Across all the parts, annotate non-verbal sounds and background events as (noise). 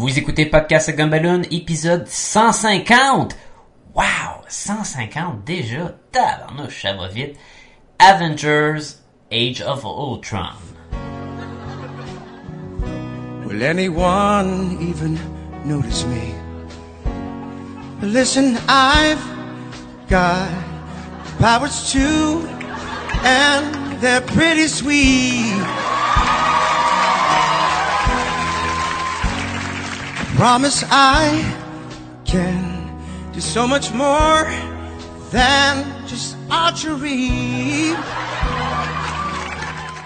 Vous écoutez Podcast Gumballoon, épisode 150! Wow! 150 déjà? Tabarnouche, ça va vite. Avengers, Age of Ultron. Will anyone even notice me? Listen, I've got powers too, and they're pretty sweet. Promise I can do so much more than just archery.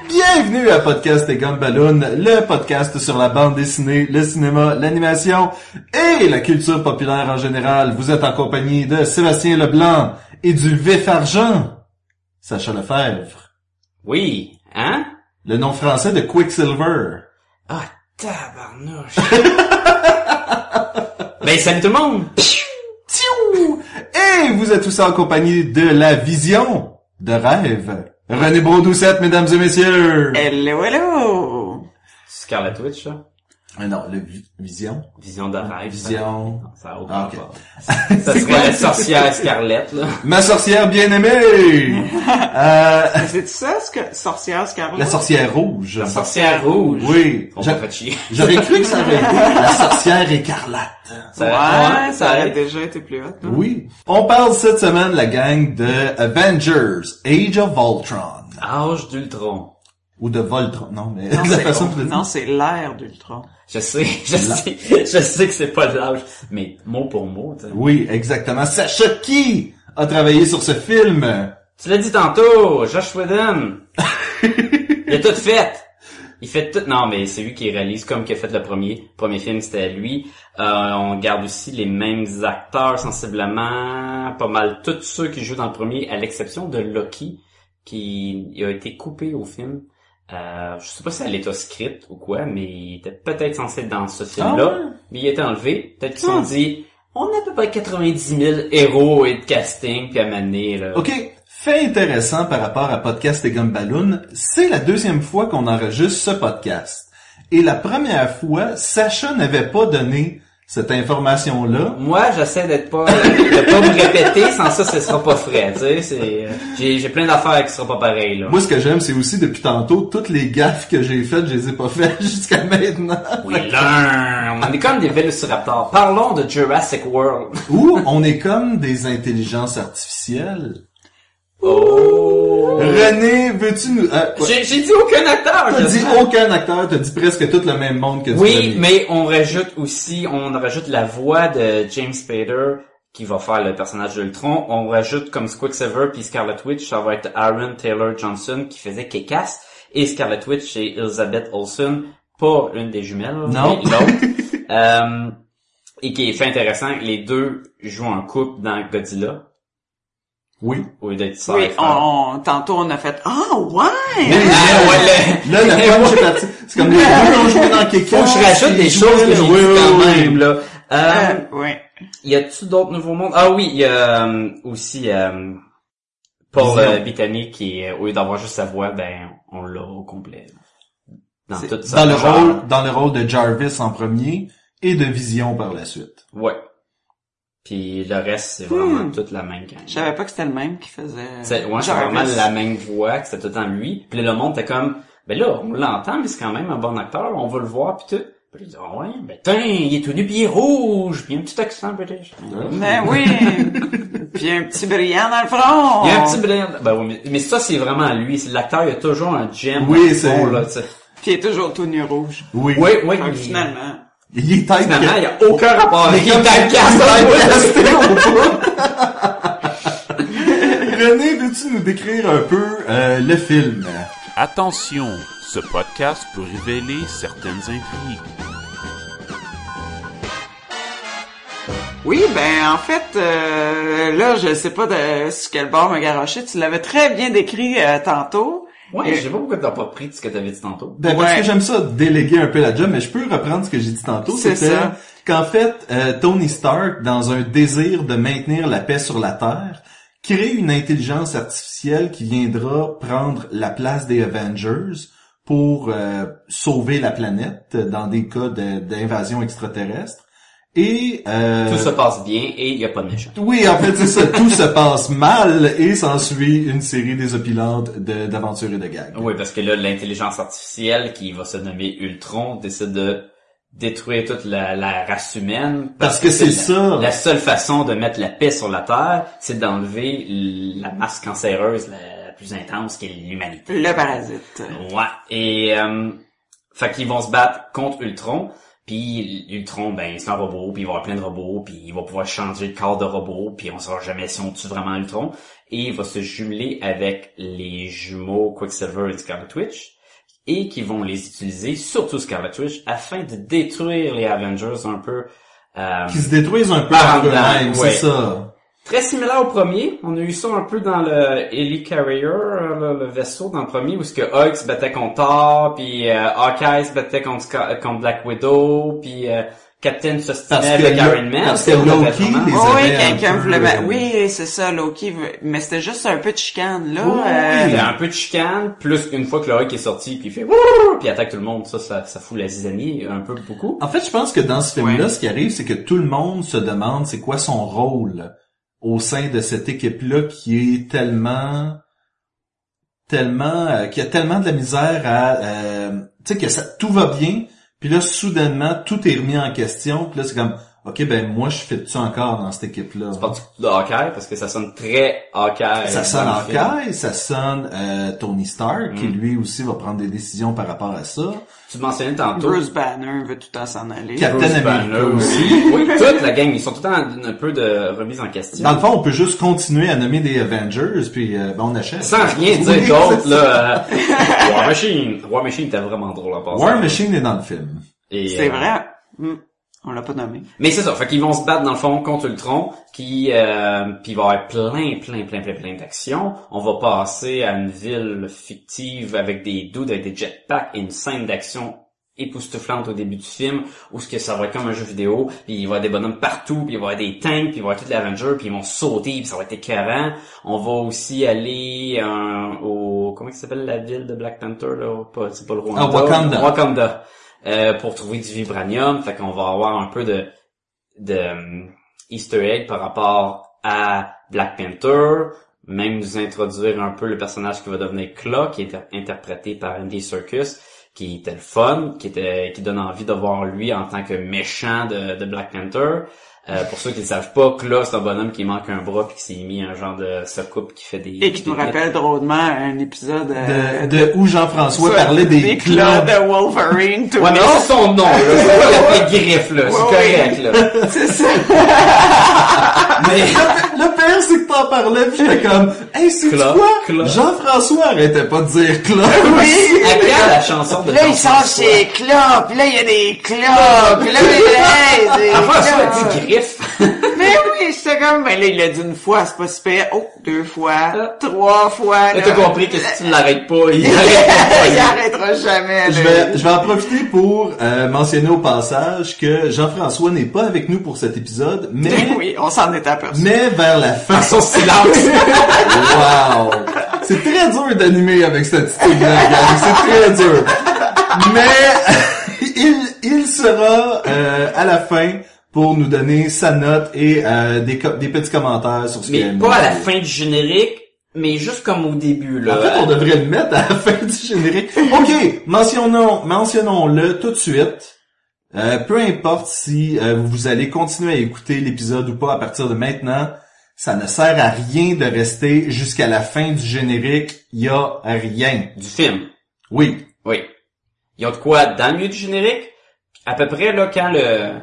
Bienvenue à Podcast et Gumballoon, le podcast sur la bande dessinée, le cinéma, l'animation et la culture populaire en général. Vous êtes en compagnie de Sébastien Leblanc et du vif argent, Sacha Lefebvre. Oui, hein? Le nom français de Quicksilver. Ah, tabarnouche. (laughs) ben, salut tout le monde! Tiou! Et vous êtes tous en compagnie de la vision de rêve. René Brodoucette, mesdames et messieurs. Hello, hello! Scarlet Witch, ça? Ah non, le vi- vision. Vision de rêve. Vision. Ça, ça a aucun Ah. Ça serait la (laughs) sorcière Scarlett, là. Ma sorcière bien-aimée. (laughs) Euh, C'est ça, ce que sorcière Scarlet? la sorcière rouge. La sorcière rouge. Oui. On va chier. J'aurais cru que ça aurait été (laughs) la sorcière écarlate. Ça, Ouais, ça aurait déjà été plus hot, non? Oui. On parle cette semaine, la gang de Avengers, Age of Voltron. Âge d'Ultron. Ou de Voltron, non, mais Non, (laughs) la c'est façon non, l'air d'Ultron. Je sais, (laughs) je sais, je sais que c'est pas de l'âge, mais mot pour mot, tu sais. Oui, exactement. Sacha qui a travaillé sur ce film? Tu l'as dit tantôt, Josh Whedon. (laughs) Il a tout fait. Il fait tout. Non, mais c'est lui qui réalise comme qu'il a fait le premier. Le premier film, c'était lui. Euh, on garde aussi les mêmes acteurs sensiblement, pas mal tous ceux qui jouent dans le premier, à l'exception de Loki, qui a été coupé au film. Euh, je sais pas si elle est script ou quoi, mais il était peut-être censé être dans ce film-là, Ah ouais? mais il été enlevé. Peut-être qu'ils se sont Hmm. dit, on a à peu près 90 000 héros et de casting, puis à mener, là. OK. Fait intéressant par rapport à Podcast et Gumballoon, c'est la deuxième fois qu'on enregistre ce podcast. Et la première fois, Sacha n'avait pas donné cette information-là. Moi, j'essaie d'être pas, de pas me répéter, sans ça, ce sera pas frais, tu sais, c'est, euh, j'ai, j'ai plein d'affaires qui seront pas pareilles, là. Moi, ce que j'aime, c'est aussi depuis tantôt, toutes les gaffes que j'ai faites, je les ai pas faites (laughs) jusqu'à maintenant. (laughs) Oui, là, on est comme des vélociraptors. Parlons de Jurassic World. Ou on est comme des intelligences artificielles. Oh! René, veux-tu nous... euh, ouais. J'ai, dit aucun acteur, T'as dit aucun acteur, t'as dit presque tout le même monde que Oui, mais on rajoute aussi, on rajoute la voix de James Spader, qui va faire le personnage d'Ultron. On rajoute comme Quicksilver puis Scarlet Witch, ça va être Aaron Taylor Johnson qui faisait Kekas et Scarlet Witch et Elizabeth Olsen, pas une des jumelles, Non. mais l'autre. (laughs) Euh, et qui est fait intéressant, les deux jouent en couple dans Godzilla. Oui. Lieu d'être sœur Oui, on, on- tantôt on a fait, ah, ouais! Ah, ouais, le- Là, la punch est partie. C'est comme les deux ont joué dans quelque Faut que je rajoute des choses que j'ai oui, oui, quand oui. même, là. Euh, Euh, ouais. Y a-tu d'autres nouveaux mondes? Ah oui, il y a euh, aussi euh, Paul euh, Bettany qui, euh, au lieu d'avoir juste sa voix, ben on l'a au complet. Dans toute sa Dans le genre. rôle, dans le rôle de Jarvis en premier et de Vision par la suite. Ouais. Puis le reste, c'est vraiment Hmm. toute la même gang. Je savais pas que c'était le même qui faisait. C'est ouais, c'est vraiment la même voix, que c'était tout le temps lui. Puis là, le monde était comme, ben là, on l'entend, mais c'est quand même un bon acteur, on va le voir, puis tout. Puis il dit, ah ouais, ben tiens, il est tout nu, puis il est rouge, puis il a un petit accent british. Ben oui! (laughs) Puis un petit brillant dans le front! Il y a un petit brin. Ben oui, mais, mais ça, c'est vraiment lui. C'est l'acteur, il a toujours un gem. Oui, dans le c'est- fond, là, tu sais. Puis il est toujours tout nu rouge. Oui. Oui, oui. Il- finalement. Il est type Finalement, il y a aucun rapport avec Il est le typecast. René, veux-tu nous décrire un peu euh, le film? Attention, ce podcast peut révéler certaines intrigues. Oui, ben en fait, euh, là, je sais pas de sur quel bord me garocher. Tu l'avais très bien décrit euh, tantôt. Ouais, je sais pas pourquoi t'as pas pris de ce que t'avais dit tantôt. Ben, parce que j'aime ça déléguer un peu la job, mais je peux reprendre ce que j'ai dit tantôt. C'est C'était ça. qu'en fait, euh, Tony Stark, dans un désir de maintenir la paix sur la Terre, crée une intelligence artificielle qui viendra prendre la place des Avengers pour euh, sauver la planète dans des cas de- d'invasion extraterrestre. Et euh, Tout se passe bien et il y a pas de méchant. oui, en fait, c'est ça. tout se passe mal et s'ensuit une série désopilante de- d'aventures et de gags. Oui, parce que là, l'intelligence artificielle qui va se nommer Ultron décide de détruire toute la, la race humaine. Parce que c'est ça. La seule façon de mettre la paix sur la Terre, c'est d'enlever la masse cancéreuse la, la plus intense qui est l'humanité. Le parasite. Ouais. Et euh, fait qu'ils vont se battre contre Ultron. Puis Ultron, ben c'est un robot, puis il va avoir plein de robots, puis il va pouvoir changer de corps de robot, puis on saura jamais si on tue vraiment Ultron. Et il va se jumeler avec les jumeaux Quicksilver et Scarlet Witch, et qui vont les utiliser, surtout Scarlet Witch, afin de détruire les Avengers un peu. euh, Qui se détruisent un peu Par eux-mêmes, ouais. c'est ça. Très similaire au premier. On a eu ça un peu dans le Helicarrier, euh, le, le vaisseau dans le premier, où ce que Hulk se battait contre Thor, puis euh, Hawkeye se battait contre, contre Black Widow, puis euh, Captain se stinait avec Iron Man. parce que Loki les Oh, oui, quelqu'un voulait mettre... euh, Oui, c'est ça, Loki. veut- Mais c'était juste un peu de chicane, là. Oui, euh, un peu de chicane, plus une fois que le Hulk est sorti, puis il fait puis il attaque tout le monde. Ça, ça, ça fout la zizanie un peu beaucoup. En fait, je pense que dans ce film-là, Ouais. ce qui arrive, c'est que tout le monde se demande c'est quoi son rôle au sein de cette équipe-là qui est tellement, tellement, euh, qui a tellement de la misère à, euh, tu sais que ça, tout va bien, puis là, soudainement, tout est remis en question, puis là, c'est comme, ok, ben moi, je fais ça encore dans cette équipe-là? C'est pas du tout de Hawkeye, parce que ça sonne très Hawkeye. Ça sonne. Hawkeye, ça sonne euh, Tony Stark, qui Mm. lui aussi va prendre des décisions par rapport à ça. Tu mentionnais tantôt. Bruce Banner veut tout le temps s'en aller. Cap- Bruce Captain America Banner, aussi. Oui, toute la gang, ils sont tout le temps en- un peu de remise en question. Dans le fond, on peut juste continuer à nommer des Avengers, puis euh, ben, on achète. Sans rien dire Oui, d'autre, là. euh, (laughs) War Machine. War Machine était vraiment drôle à passer. War Machine est dans le film. C'est euh, vrai. Hmm. On l'a pas nommé. Mais c'est ça. Fait qu'ils vont se battre, dans le fond, contre Ultron, qui, euh, puis il va y avoir plein, plein, plein, plein, plein d'actions. On va passer à une ville fictive avec des dudes, avec des jetpacks et une scène d'action époustouflante au début du film, où ce que ça va être comme un jeu vidéo, puis il va y avoir des bonhommes partout, puis il va y avoir des tanks, puis il va y avoir tous les Avengers, puis ils vont sauter, puis ça va être écœurant. On va aussi aller euh, au... Comment ça s'appelle la ville de Black Panther, là? Pas, c'est pas le Rwanda. Ah, Wakanda. Wakanda. Euh, pour trouver du vibranium. Fait qu'on va avoir un peu de, de euh, Easter egg par rapport à Black Panther. Même nous introduire un peu le personnage qui va devenir Claw, qui est inter- interprété par Andy Serkis, qui était le fun, qui était qui donne envie de voir lui en tant que méchant de Black Panther. Euh, pour ceux qui ne savent pas, Claw, c'est un bonhomme qui manque un bras puis qui s'est mis un genre de secoupe qui fait des... Et qui nous des- rappelle drôlement un épisode euh, De, de où Jean-François parlait des claws clubs. de Wolverine. Tout Ouais, mais c'est son nom, là. C'est pas l'appeler Griff, là. C'est correct, là. (laughs) C'est ça. Mais le pire, c'est que t'en parlais, pis j'étais comme, hey, c'est quoi? Jean-François arrêtait pas de dire club. Oui. (laughs) À quand la chanson de Là, il sort ses puis là, il y a des puis là, des (laughs) fois, ça a clopes. (laughs) Mais oui, j'étais comme, ben là, il l'a dit une fois, c'est pas super. Oh, deux fois, trois fois. Là, t'as compris que si tu l'arrêtes pas, il (laughs) arrêtera jamais. Je vais, je vais en profiter pour euh, mentionner au passage que Jean-François n'est pas avec nous pour cet épisode, (laughs) mais, oui, on s'en est aperçu. mais vers la fin. Son silence. Wow! C'est très dur d'animer avec statistique-là, gang. C'est très dur. Mais il, il sera euh, à la fin pour nous donner sa note et euh, des, des petits commentaires sur ce qu'il a Mais pas à la fin du générique, mais juste comme au début, là. En fait, on devrait le mettre à la fin du générique. OK, mentionnons, mentionnons-le tout de suite. Euh, peu importe si euh, vous allez continuer à écouter l'épisode ou pas à partir de maintenant, ça ne sert à rien de rester jusqu'à la fin du générique. Il y a rien. Du film. Oui. Oui. Il y a de quoi dans le milieu du générique? À peu près, là, quand le,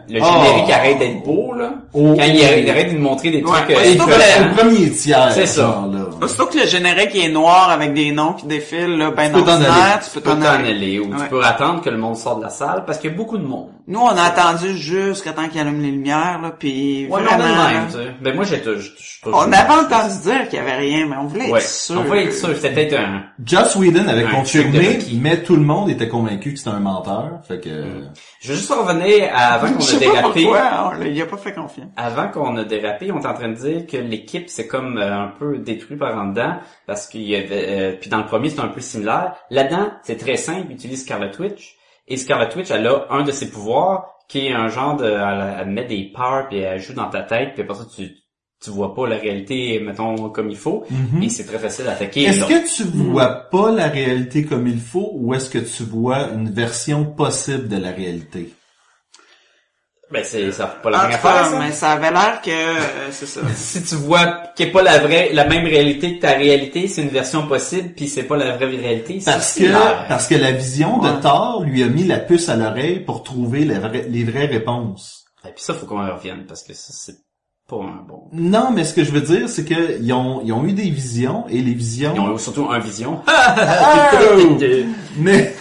le Oh. générique arrête d'être beau, là. Au- Quand il arrête, il arrête de nous montrer des trucs Ouais, euh, surtout que. Au premier tiers. C'est ça. genre, là. Aussitôt que le générique est noir avec des noms qui défilent, là, ben Tu peux t'en aller. tu Tu peux peux t'en t'en aller. aller ou tu peux attendre que le monde sorte de la salle parce qu'il y a beaucoup de monde. Nous, on a attendu jusqu'à temps qu'il allume les lumières, là, puis Ouais, vraiment... de même. Ben, moi, j'ai, on avait entendu dire qu'il y avait rien, mais on voulait Ouais. être sûr. On voulait être sûr. C'était peut-être un, Joss Whedon avait Un confirmé, mais tout le monde était convaincu que c'était un menteur. Fait que... je veux juste revenir à avant qu'on a dérapé. pourquoi, on, il a pas fait confiance. Avant qu'on a dérapé, on est en train de dire que l'équipe c'est comme euh, un peu détruit par en dedans parce qu'il y avait euh, puis dans le premier c'est un peu similaire. Là-dedans, c'est très simple, il utilise Scarlet Witch et Scarlet Witch elle a un de ses pouvoirs qui est un genre de elle, elle met des peurs puis elle joue dans ta tête puis après ça tu tu vois pas la réalité mettons comme il faut et c'est très facile d'attaquer. Est-ce que tu vois pas la réalité comme il faut ou est-ce que tu vois une version possible de la réalité? Ben c'est ça pas la même affaire mais ça avait l'air que euh, c'est ça. (laughs) si tu vois qu'il n'est pas la vraie, la même réalité que ta réalité, c'est une version possible, puis c'est pas la vraie réalité. Parce c'est que la- parce que la vision de Ouais. Thor lui a mis la puce à l'oreille pour trouver les, vrais- les vraies réponses. Et puis ça, faut qu'on y revienne, parce que ça, c'est pas un bon... Non, mais ce que je veux dire, c'est que ils ont, ils ont eu des visions et les visions. Ils ont surtout un vision. (laughs) (laughs) Oh! Mais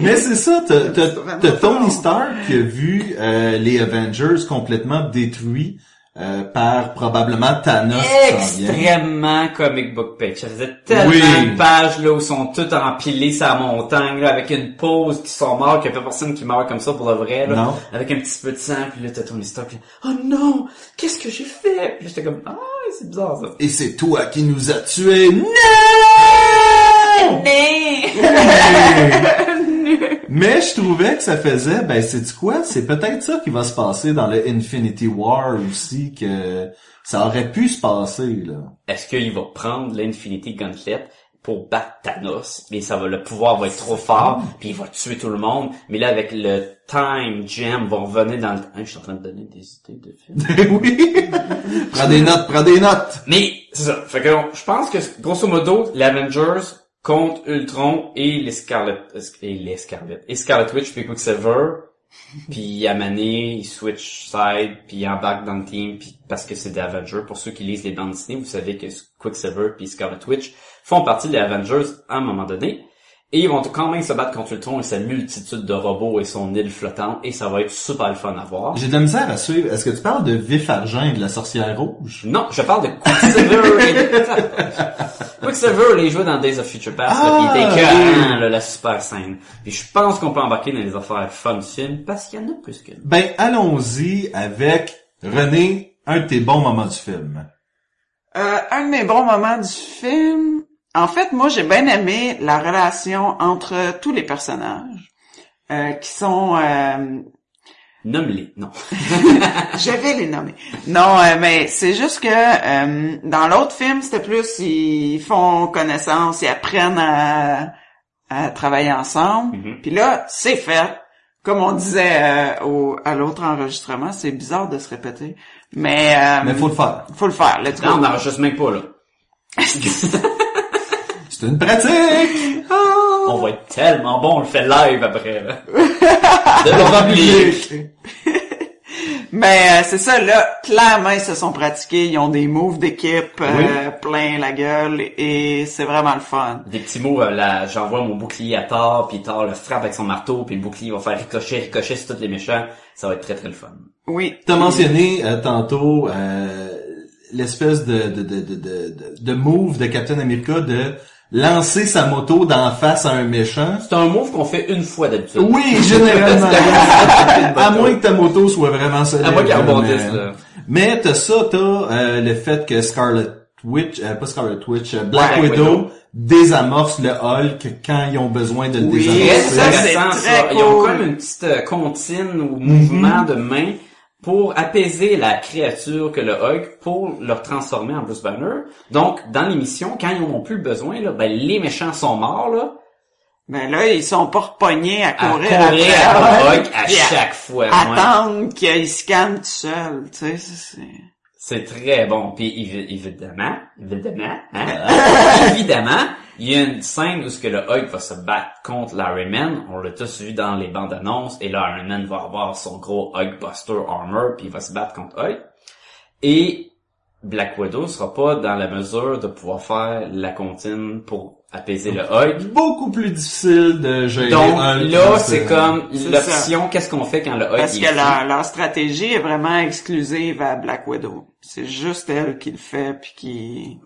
mais c'est ça, t'as t'as- vraiment t'as Tony. Stark qui a vu euh, les Avengers complètement détruits euh, par probablement Thanos. Extrêmement comic book page. Ça faisait tellement Oui. de pages là où ils sont tous empilés sur la montagne là, avec une pause qui sont morts, qu'il y a pas personne qui meurt comme ça pour le vrai là. Non. Avec un petit peu de sang, puis là t'as Tony Stark. Puis, oh non, qu'est-ce que j'ai fait Puis là, j'étais comme ah c'est bizarre ça. Et c'est toi qui nous as tués. Non! (laughs) (laughs) Mais je trouvais que ça faisait, ben c'est quoi? C'est peut-être ça qui va se passer dans le Infinity War aussi, que ça aurait pu se passer, là. Est-ce qu'il va prendre l'Infinity Gauntlet pour battre Thanos, mais ça va, le pouvoir va être trop fort, puis il va tuer tout le monde, mais là, avec le Time Gem, va revenir dans le... Hein, je suis en train de donner des idées de films. (laughs) oui! prends des notes, prends des notes! Mais, c'est ça. Fait que, je pense que, grosso modo, les Avengers contre Ultron et les Scarlet, et les Scarlet, et Scarlet Witch puis Quicksilver, (laughs) puis à Mané, il switch side, puis il embarque dans le team, puis parce que c'est des Avengers. Pour ceux qui lisent les bandes dessinées, vous savez que Quicksilver puis Scarlet Witch font partie des Avengers à un moment donné. Et ils vont quand même se battre contre Ultron et sa multitude de robots et son île flottante, et ça va être super le fun à voir. J'ai de la misère à suivre. Est-ce que tu parles de Vif Argent et de la sorcière rouge? Non, je parle de Quicksilver. et- (laughs) Quicksilver, il jouait dans Days of Future Past, là, Ah, puis il était écœurant, oui. là, la super scène. Puis je pense qu'on peut embarquer dans les affaires fun du film, parce qu'il y en a plus que Ben, allons-y avec René, un de tes bons moments du film. Euh, un de mes bons moments du film, en fait, moi, j'ai bien aimé la relation entre tous les personnages, euh, qui sont... euh, Nomme-les, non. (laughs) je vais les nommer. Non, euh, mais c'est juste que euh, dans l'autre film, c'était plus ils font connaissance, ils apprennent à, à travailler ensemble. Mhm. Puis là, c'est fait. Comme on disait euh, au, à l'autre enregistrement, c'est bizarre de se répéter, mais euh, Mais faut le faire. faut le faire. Non, on n'enregistre même pas, là. (laughs) C'est une pratique! on va être tellement bon, on le fait live après, là. (laughs) De public. (laughs) Mais euh, c'est ça, là, clairement, ils se sont pratiqués, ils ont des moves d'équipe euh, plein la gueule, et c'est vraiment le fun. Des petits mots, euh, là, j'envoie mon bouclier à Thor, puis Thor le frappe avec son marteau, puis le bouclier va faire ricocher, ricocher sur tous les méchants. Ça va être très très le fun. Oui. T'as mentionné euh, tantôt euh, l'espèce de, de, de, de, de, de move de Captain America de lancer sa moto d'en face à un méchant. C'est un move qu'on fait une fois d'habitude. Oui, généralement. (laughs) à moins que ta moto soit vraiment solide. À moins qu'il rebondisse, mais- là. Mais t'as ça, t'as euh, le fait que Scarlet Witch, euh, pas Scarlet Witch, euh, Black Black Widow, Widow. désamorce le Hulk quand ils ont besoin de le Oui, désamorcer. ça, c'est intéressant, très ça. Ils ont comme une petite euh, comptine ou mouvement de main pour apaiser la créature que le Hulk pour leur transformer en Bruce Banner. Donc, dans l'émission, quand ils n'ont plus le besoin, là, ben, les méchants sont morts, là, Mais là, ils sont pas repognés à à courir, courir après à Hulk à puis chaque fois. ouais. attendre qu'il se calme tout seul, tu sais, c'est- c'est... C'est très bon. Puis évi- évidemment, évidemment, hein, (laughs) évidemment, il y a une scène où ce que le Hulk va se battre contre l'Iron Man. On l'a tous vu dans les bandes annonces. Et là, Iron Man va avoir son gros Hulkbuster armor puis il va se battre contre Hulk. Et Black Widow sera pas dans la mesure de pouvoir faire la comptine pour apaiser le Hulk. Beaucoup plus difficile de gérer Donc un- là, c'est comme l'option, qu'est-ce qu'on fait quand le Hulk Parce que leur, leur stratégie est vraiment exclusive à Black Widow. C'est juste elle qui le fait puis qui...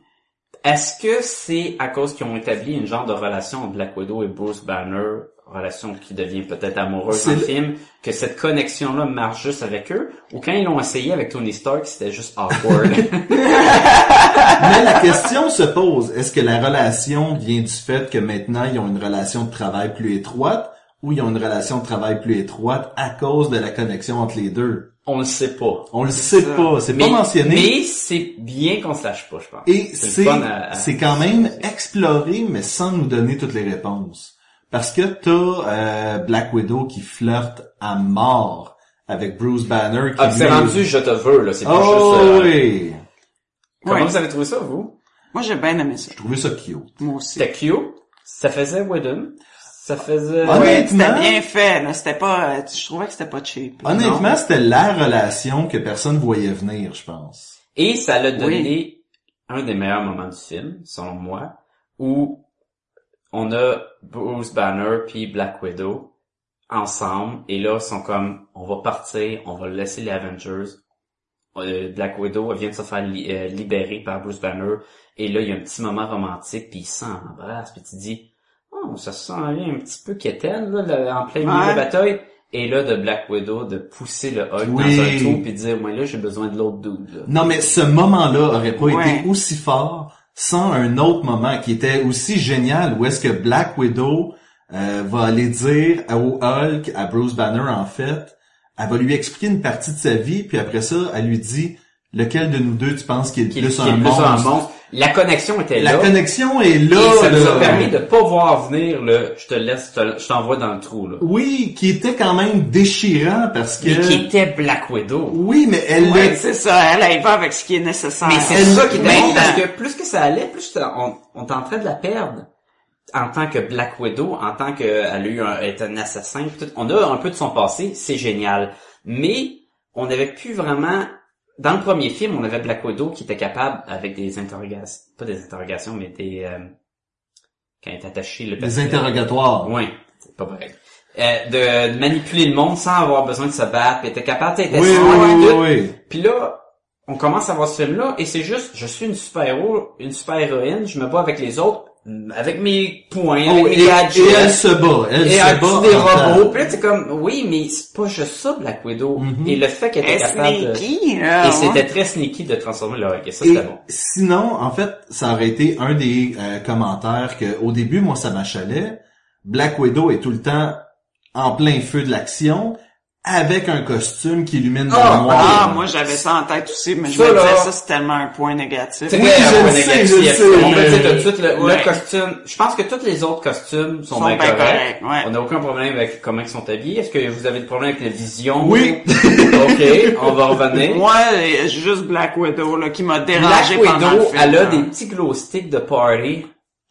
Est-ce que c'est à cause qu'ils ont établi une genre de relation entre Black Widow et Bruce Banner, relation qui devient peut-être amoureuse dans le- film, que cette connexion-là marche juste avec eux, ou quand ils l'ont essayé avec Tony Stark, c'était juste awkward? (laughs) (laughs) Mais la question se pose, est-ce que la relation vient du fait que maintenant ils ont une relation de travail plus étroite ou ils ont une relation de travail plus étroite à cause de la connexion entre les deux? On le sait pas. On le sait ça. pas, c'est pas mentionné. mais c'est bien qu'on se lâche pas, je pense. Et c'est c'est quand même exploré, mais sans nous donner toutes les réponses. Parce que t'as euh, Black Widow qui flirte à mort avec Bruce Banner. Qui Ah, c'est rendu je te veux, là. C'est pas Oh juste... euh, oui! Comment Ouais. vous avez trouvé ça, vous? Moi, j'ai bien aimé ça. J'ai trouvé ça cute. Moi aussi. C'était cute. Ça faisait Whedon. Ça faisait... Ah, Honnêtement- c'était bien fait, là. C'était pas... euh, Je trouvais que c'était pas cheap. là. Honnêtement, c'était la relation que personne voyait venir, je pense. Et ça l'a donné un des meilleurs moments du film, selon moi, où on a Bruce Banner puis Black Widow ensemble, et là, ils sont comme, on va partir, on va laisser les Avengers. Euh, Black Widow vient de se faire li- euh, libérer par Bruce Banner, et là, il y a un petit moment romantique, puis ils s'embrassent, puis tu dis, oh, ça se sent un petit peu quétaine, là, là, en plein milieu de Ouais. la bataille. Et là, de Black Widow, de pousser le Hulk Oui. dans un trou, puis de dire, moi là, j'ai besoin de l'autre dude. Non, mais ce moment-là aurait pas Ouais. été aussi fort sans un autre moment qui était aussi génial où est-ce que Black Widow euh, va aller dire au Hulk, à Bruce Banner en fait, elle va lui expliquer une partie de sa vie, puis après ça, elle lui dit lequel de nous deux tu penses qui est le qui, plus un est plus un monstre? La connexion était La là. connexion est là. et ça nous a permis de pas voir venir le je te laisse, je te- je t'envoie dans le trou, là. Oui, qui était quand même déchirant parce que... Mais qui était Black Widow. Oui, mais elle Ouais, l'a- c'est ça. Elle, elle va avec ce qui est nécessaire. Mais c'est ça qui était bon, parce que plus que ça allait, plus on, on est en train de la perdre. En tant que Black Widow, en tant qu'elle a eu un, est un assassin, on a un peu de son passé, c'est génial. Mais, on n'avait plus vraiment, dans le premier film, on avait Black Widow qui était capable, avec des interrogations, pas des interrogations, mais des, euh, quand elle est attachée, le des interrogatoires. Oui, c'est pas pareil. Euh, de manipuler le monde sans avoir besoin de se battre, puis était capable d'être Oui, oui, oui, puis là, on commence à voir ce film-là, et c'est juste, je suis une super-héros, une super-héroïne, je me bats avec les autres, avec mes points, avec Oh, mes et, gadgets, et elle se bat. Elle et se un bat des robots. temps. Puis là, c'est comme, oui, mais c'est pas juste ça, Black Widow. Mhm. Et le fait qu'elle était capable de... sneaky, là, Et ouais. c'était très sneaky de transformer le Hulk, et ça, c'était bon. sinon, en fait, ça aurait été un des euh, commentaires que, au début, moi, ça m'achalait. Black Widow est tout le temps en plein feu de l'action, avec un costume qui illumine dans Ah, le noir. Ah, moi j'avais ça en tête aussi, mais je me là- disais ça c'est tellement un point négatif. C'est Oui, je un le sais, négatif. je le sais, On peut dire tout de suite, le, Ouais. le costume, je pense que tous les autres costumes sont, Sont bien bien corrects. ouais. On n'a aucun problème avec comment ils sont habillés. Est-ce que vous avez des problèmes avec la vision? Oui. (laughs) ok, on va revenir. (laughs) Moi, euh, juste Black Widow là, qui m'a Black dérangé pendant le Widow, film. elle a des petits glow sticks de party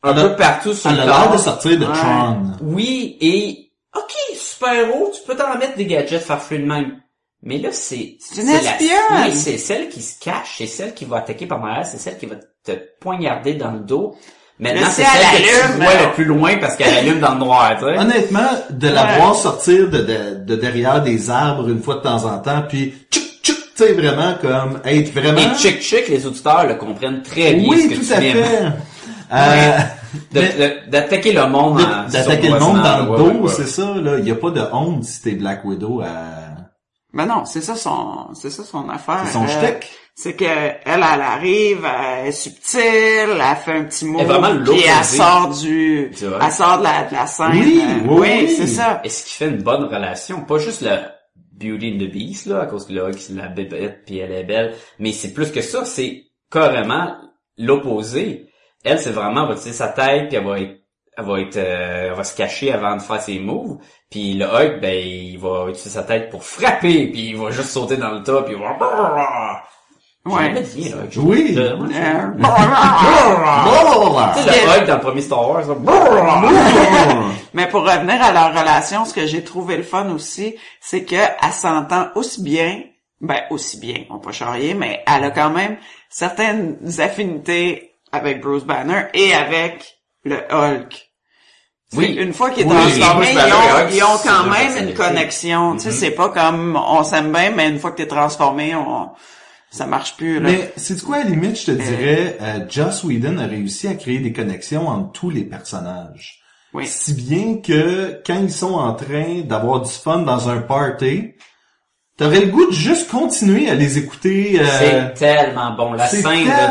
un Elle peu partout sur Elle le a l'air de sortir de Ouais. Tron. Oui, et ok, super-héros, tu peux t'en mettre des gadgets farfelus de même. Mais là, c'est... C'est une la- espionne! Oui, c'est celle qui se cache, c'est celle qui va attaquer par derrière, c'est celle qui va te poignarder dans le dos. Maintenant, c'est celle que tu vois le plus loin parce qu'elle allume dans le noir, tu sais. Honnêtement, de la Ouais. voir sortir de, de, de derrière des arbres une fois de temps en temps, puis tchouc, tchouc, tu sais, vraiment comme être vraiment... Et chic chic, les auditeurs le comprennent très bien ce oui, que tout tu à fait. Euh, D'attaquer le monde en- D'attaquer le monde dans le dos, ouais, ouais. c'est ça, là. Il y a pas de honte si t'es Black Widow à... Ben non, c'est ça son, c'est ça son affaire. C'est son Euh, shtick. C'est que elle, elle arrive, elle est subtile, elle fait un petit mot, puis elle l'opposé. sort du, elle sort de la, de la scène. Oui, euh, oui, oui. c'est ça. Et ce qui fait une bonne relation, pas juste le Beauty and the Beast, là, à cause que là, la bébête puis elle est belle, mais c'est plus que ça, c'est carrément l'opposé. Elle, c'est vraiment, elle va utiliser sa tête puis elle va être, elle va être, euh, elle va se cacher avant de faire ses moves, puis le Hulk, ben, il va utiliser sa tête pour frapper, puis il va juste sauter dans le tas, puis il va... Ouais. Je Oui. Euh, Tu sais, le Hulk dans le premier Star Wars, (laughs) Mais pour revenir à leur relation, ce que j'ai trouvé le fun aussi, c'est que elle s'entend aussi bien ben aussi bien, on peut charrier, mais elle a quand même certaines affinités avec Bruce Banner et avec le Hulk. Oui. Une fois qu'il est Oui, transformé, ils ont, Hulk, ils ont c'est quand même une connexion. Tu sais, Mhm. c'est pas comme on s'aime bien, mais une fois que t'es transformé, on, ça marche plus, là. Mais c'est quoi à la limite, je te dirais, euh, Joss Whedon a réussi à créer des connexions entre tous les personnages. Oui. Si bien que quand ils sont en train d'avoir du fun dans un party, t'aurais le goût de juste continuer à les écouter. euh, C'est tellement bon. La scène,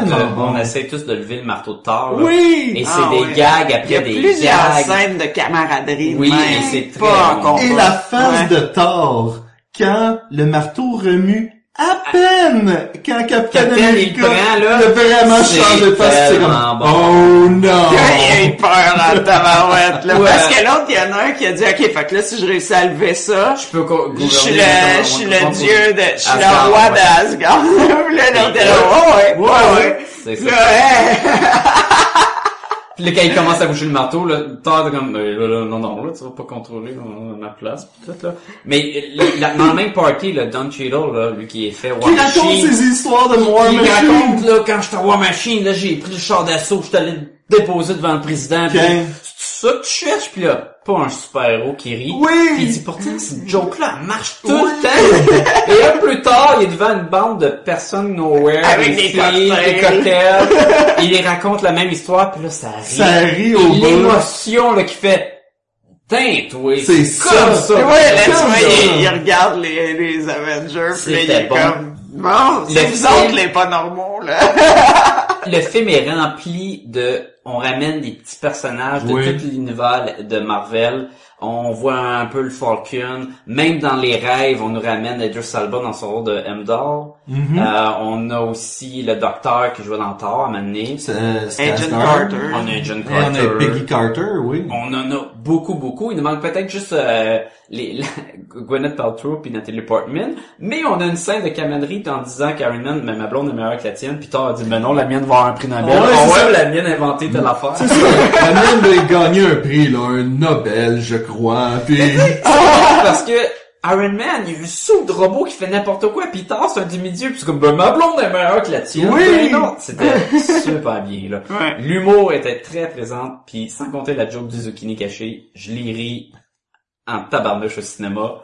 comme bon. on essaie tous de lever le marteau de Thor. là. Oui! Et c'est Ah des ouais. gags Il y après a des plusieurs gags. scènes de camaraderie. Oui, c'est très pas bon. Et la phase Ouais. de Thor, quand le marteau remue à peine, quand Captain America là, a vraiment changé de face, c'est comme, tellement bon. oh non! (laughs) Il a eu peur dans le tabarouette, là. Ouais. Parce que l'autre, il y en a un qui a dit, OK, fait que là, si je réussis à lever ça, Je peux je suis le, je suis le dieu de, je suis le roi ouais. d'Asgard. (laughs) Là, l'autre est là, ouais, ouais, ouais, ouais. C'est Puis ça. là. (laughs) Puis là, quand il commence à bouger le marteau, là, est comme, euh, là, là, non, non, là, tu vas pas contrôler euh, ma place, pis tout, là. Mais, dans le même party, là, Don Cheadle, là, lui qui est fait War Qui raconte Machine, ses histoires de War il Machine. raconte, là, quand j'étais War Machine, là, j'ai pris le char d'assaut, j'étais allé déposer devant le président, pis c'est ça que tu cherches, pis là, pas un super-héros qui rit. Oui. Pis il dit, pourtant, cette joke-là, elle marche tout le temps. Et un peu plus tard, il est devant une bande de personnes nowhere, Avec des filles, cocktails. des cocktails. il les raconte la même histoire, puis là, ça rit. Ça rit au bout. l'émotion, là, qui fait, toi, C'est comme ça. ça. Et ouais, là, tu vois, il, il regarde les, les Avengers, pis là, il est bon. comme, bon, c'est vous autres les pas normaux, là. (laughs) le film est rempli de, on ramène des petits personnages de Oui. tout l'univers de Marvel. On voit un peu le Falcon. Même dans les rêves, on nous ramène Idris Elba dans son rôle de Mhm. Euh, on a aussi le docteur qui joue dans Thor à. C'est, euh, Agent. Carter. On a John Et on Carter. a Peggy Carter, oui. On en a beaucoup, beaucoup. Il nous manque peut-être juste euh, les, la- (laughs) Gwyneth Paltrow puis Natalie Portman. Mais on a une scène de camaraderie en disant qu'Iron Man, mais ma blonde est meilleure que la tienne. Puis Thor a dit, mais non, la mienne va avoir un prix Nobel. Ouais, oh, ouais, la mienne a inventé telle affaire. C'est ça. La mienne a gagné un prix, là, un Nobel, je crois. Puis, (laughs) Parce que Iron Man, il y a un saut de robot qui fait n'importe quoi. Puis Thor, c'est un demi-dieu. Puis c'est comme, ben, ma blonde est meilleure que la tienne. Oui. Ben non, c'était (laughs) super bien, là. Ouais. L'humour était très présent. Puis sans compter la joke du zucchini caché, je l'ai ri en tabarnouche au cinéma.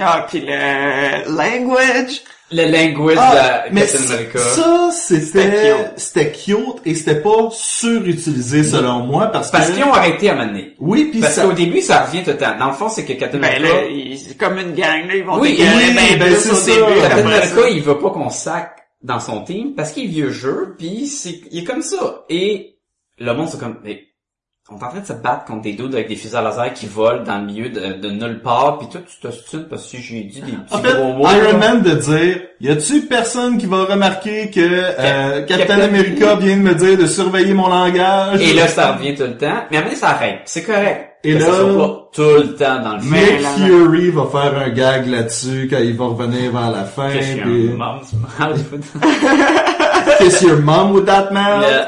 Ah, pis le language. Le language Ah, de mais Captain ça, America. ça, C'était c'était, cute. c'était cute et c'était pas surutilisé selon moi parce, Parce que, qu'ils ont arrêté à m'amener. oui, puis Parce ça, qu'au début, ça revient tout le temps. Dans le fond, c'est que Captain Ben America... c'est comme une gang, là, ils vont Oui, dégainer oui, ben ben plus c'est au ça. début. Captain. America, il veut pas qu'on sac dans son team parce qu'il est vieux jeu, puis c'est, il est comme ça. Et le monde, c'est comme, mais, on est en train de se battre contre des dudes avec des fusils à laser qui volent dans le milieu de, de nulle part, puis toi, tu t'ostines parce que j'ai dit des petits en fait, gros mots. Iron. Man de dire, y a-tu personne qui va remarquer que euh, Captain Captain- America vient de me dire de surveiller mon langage? Et là, ça revient tout le temps. Mais après, ça arrête. C'est correct. Et que là- ça pas tout le temps dans le film. Nick. Fury va faire un gag là-dessus quand il va revenir vers la fin. Que je suis puis- un mom, c'est Hollywood. Kiss your mom with that mouth. Le-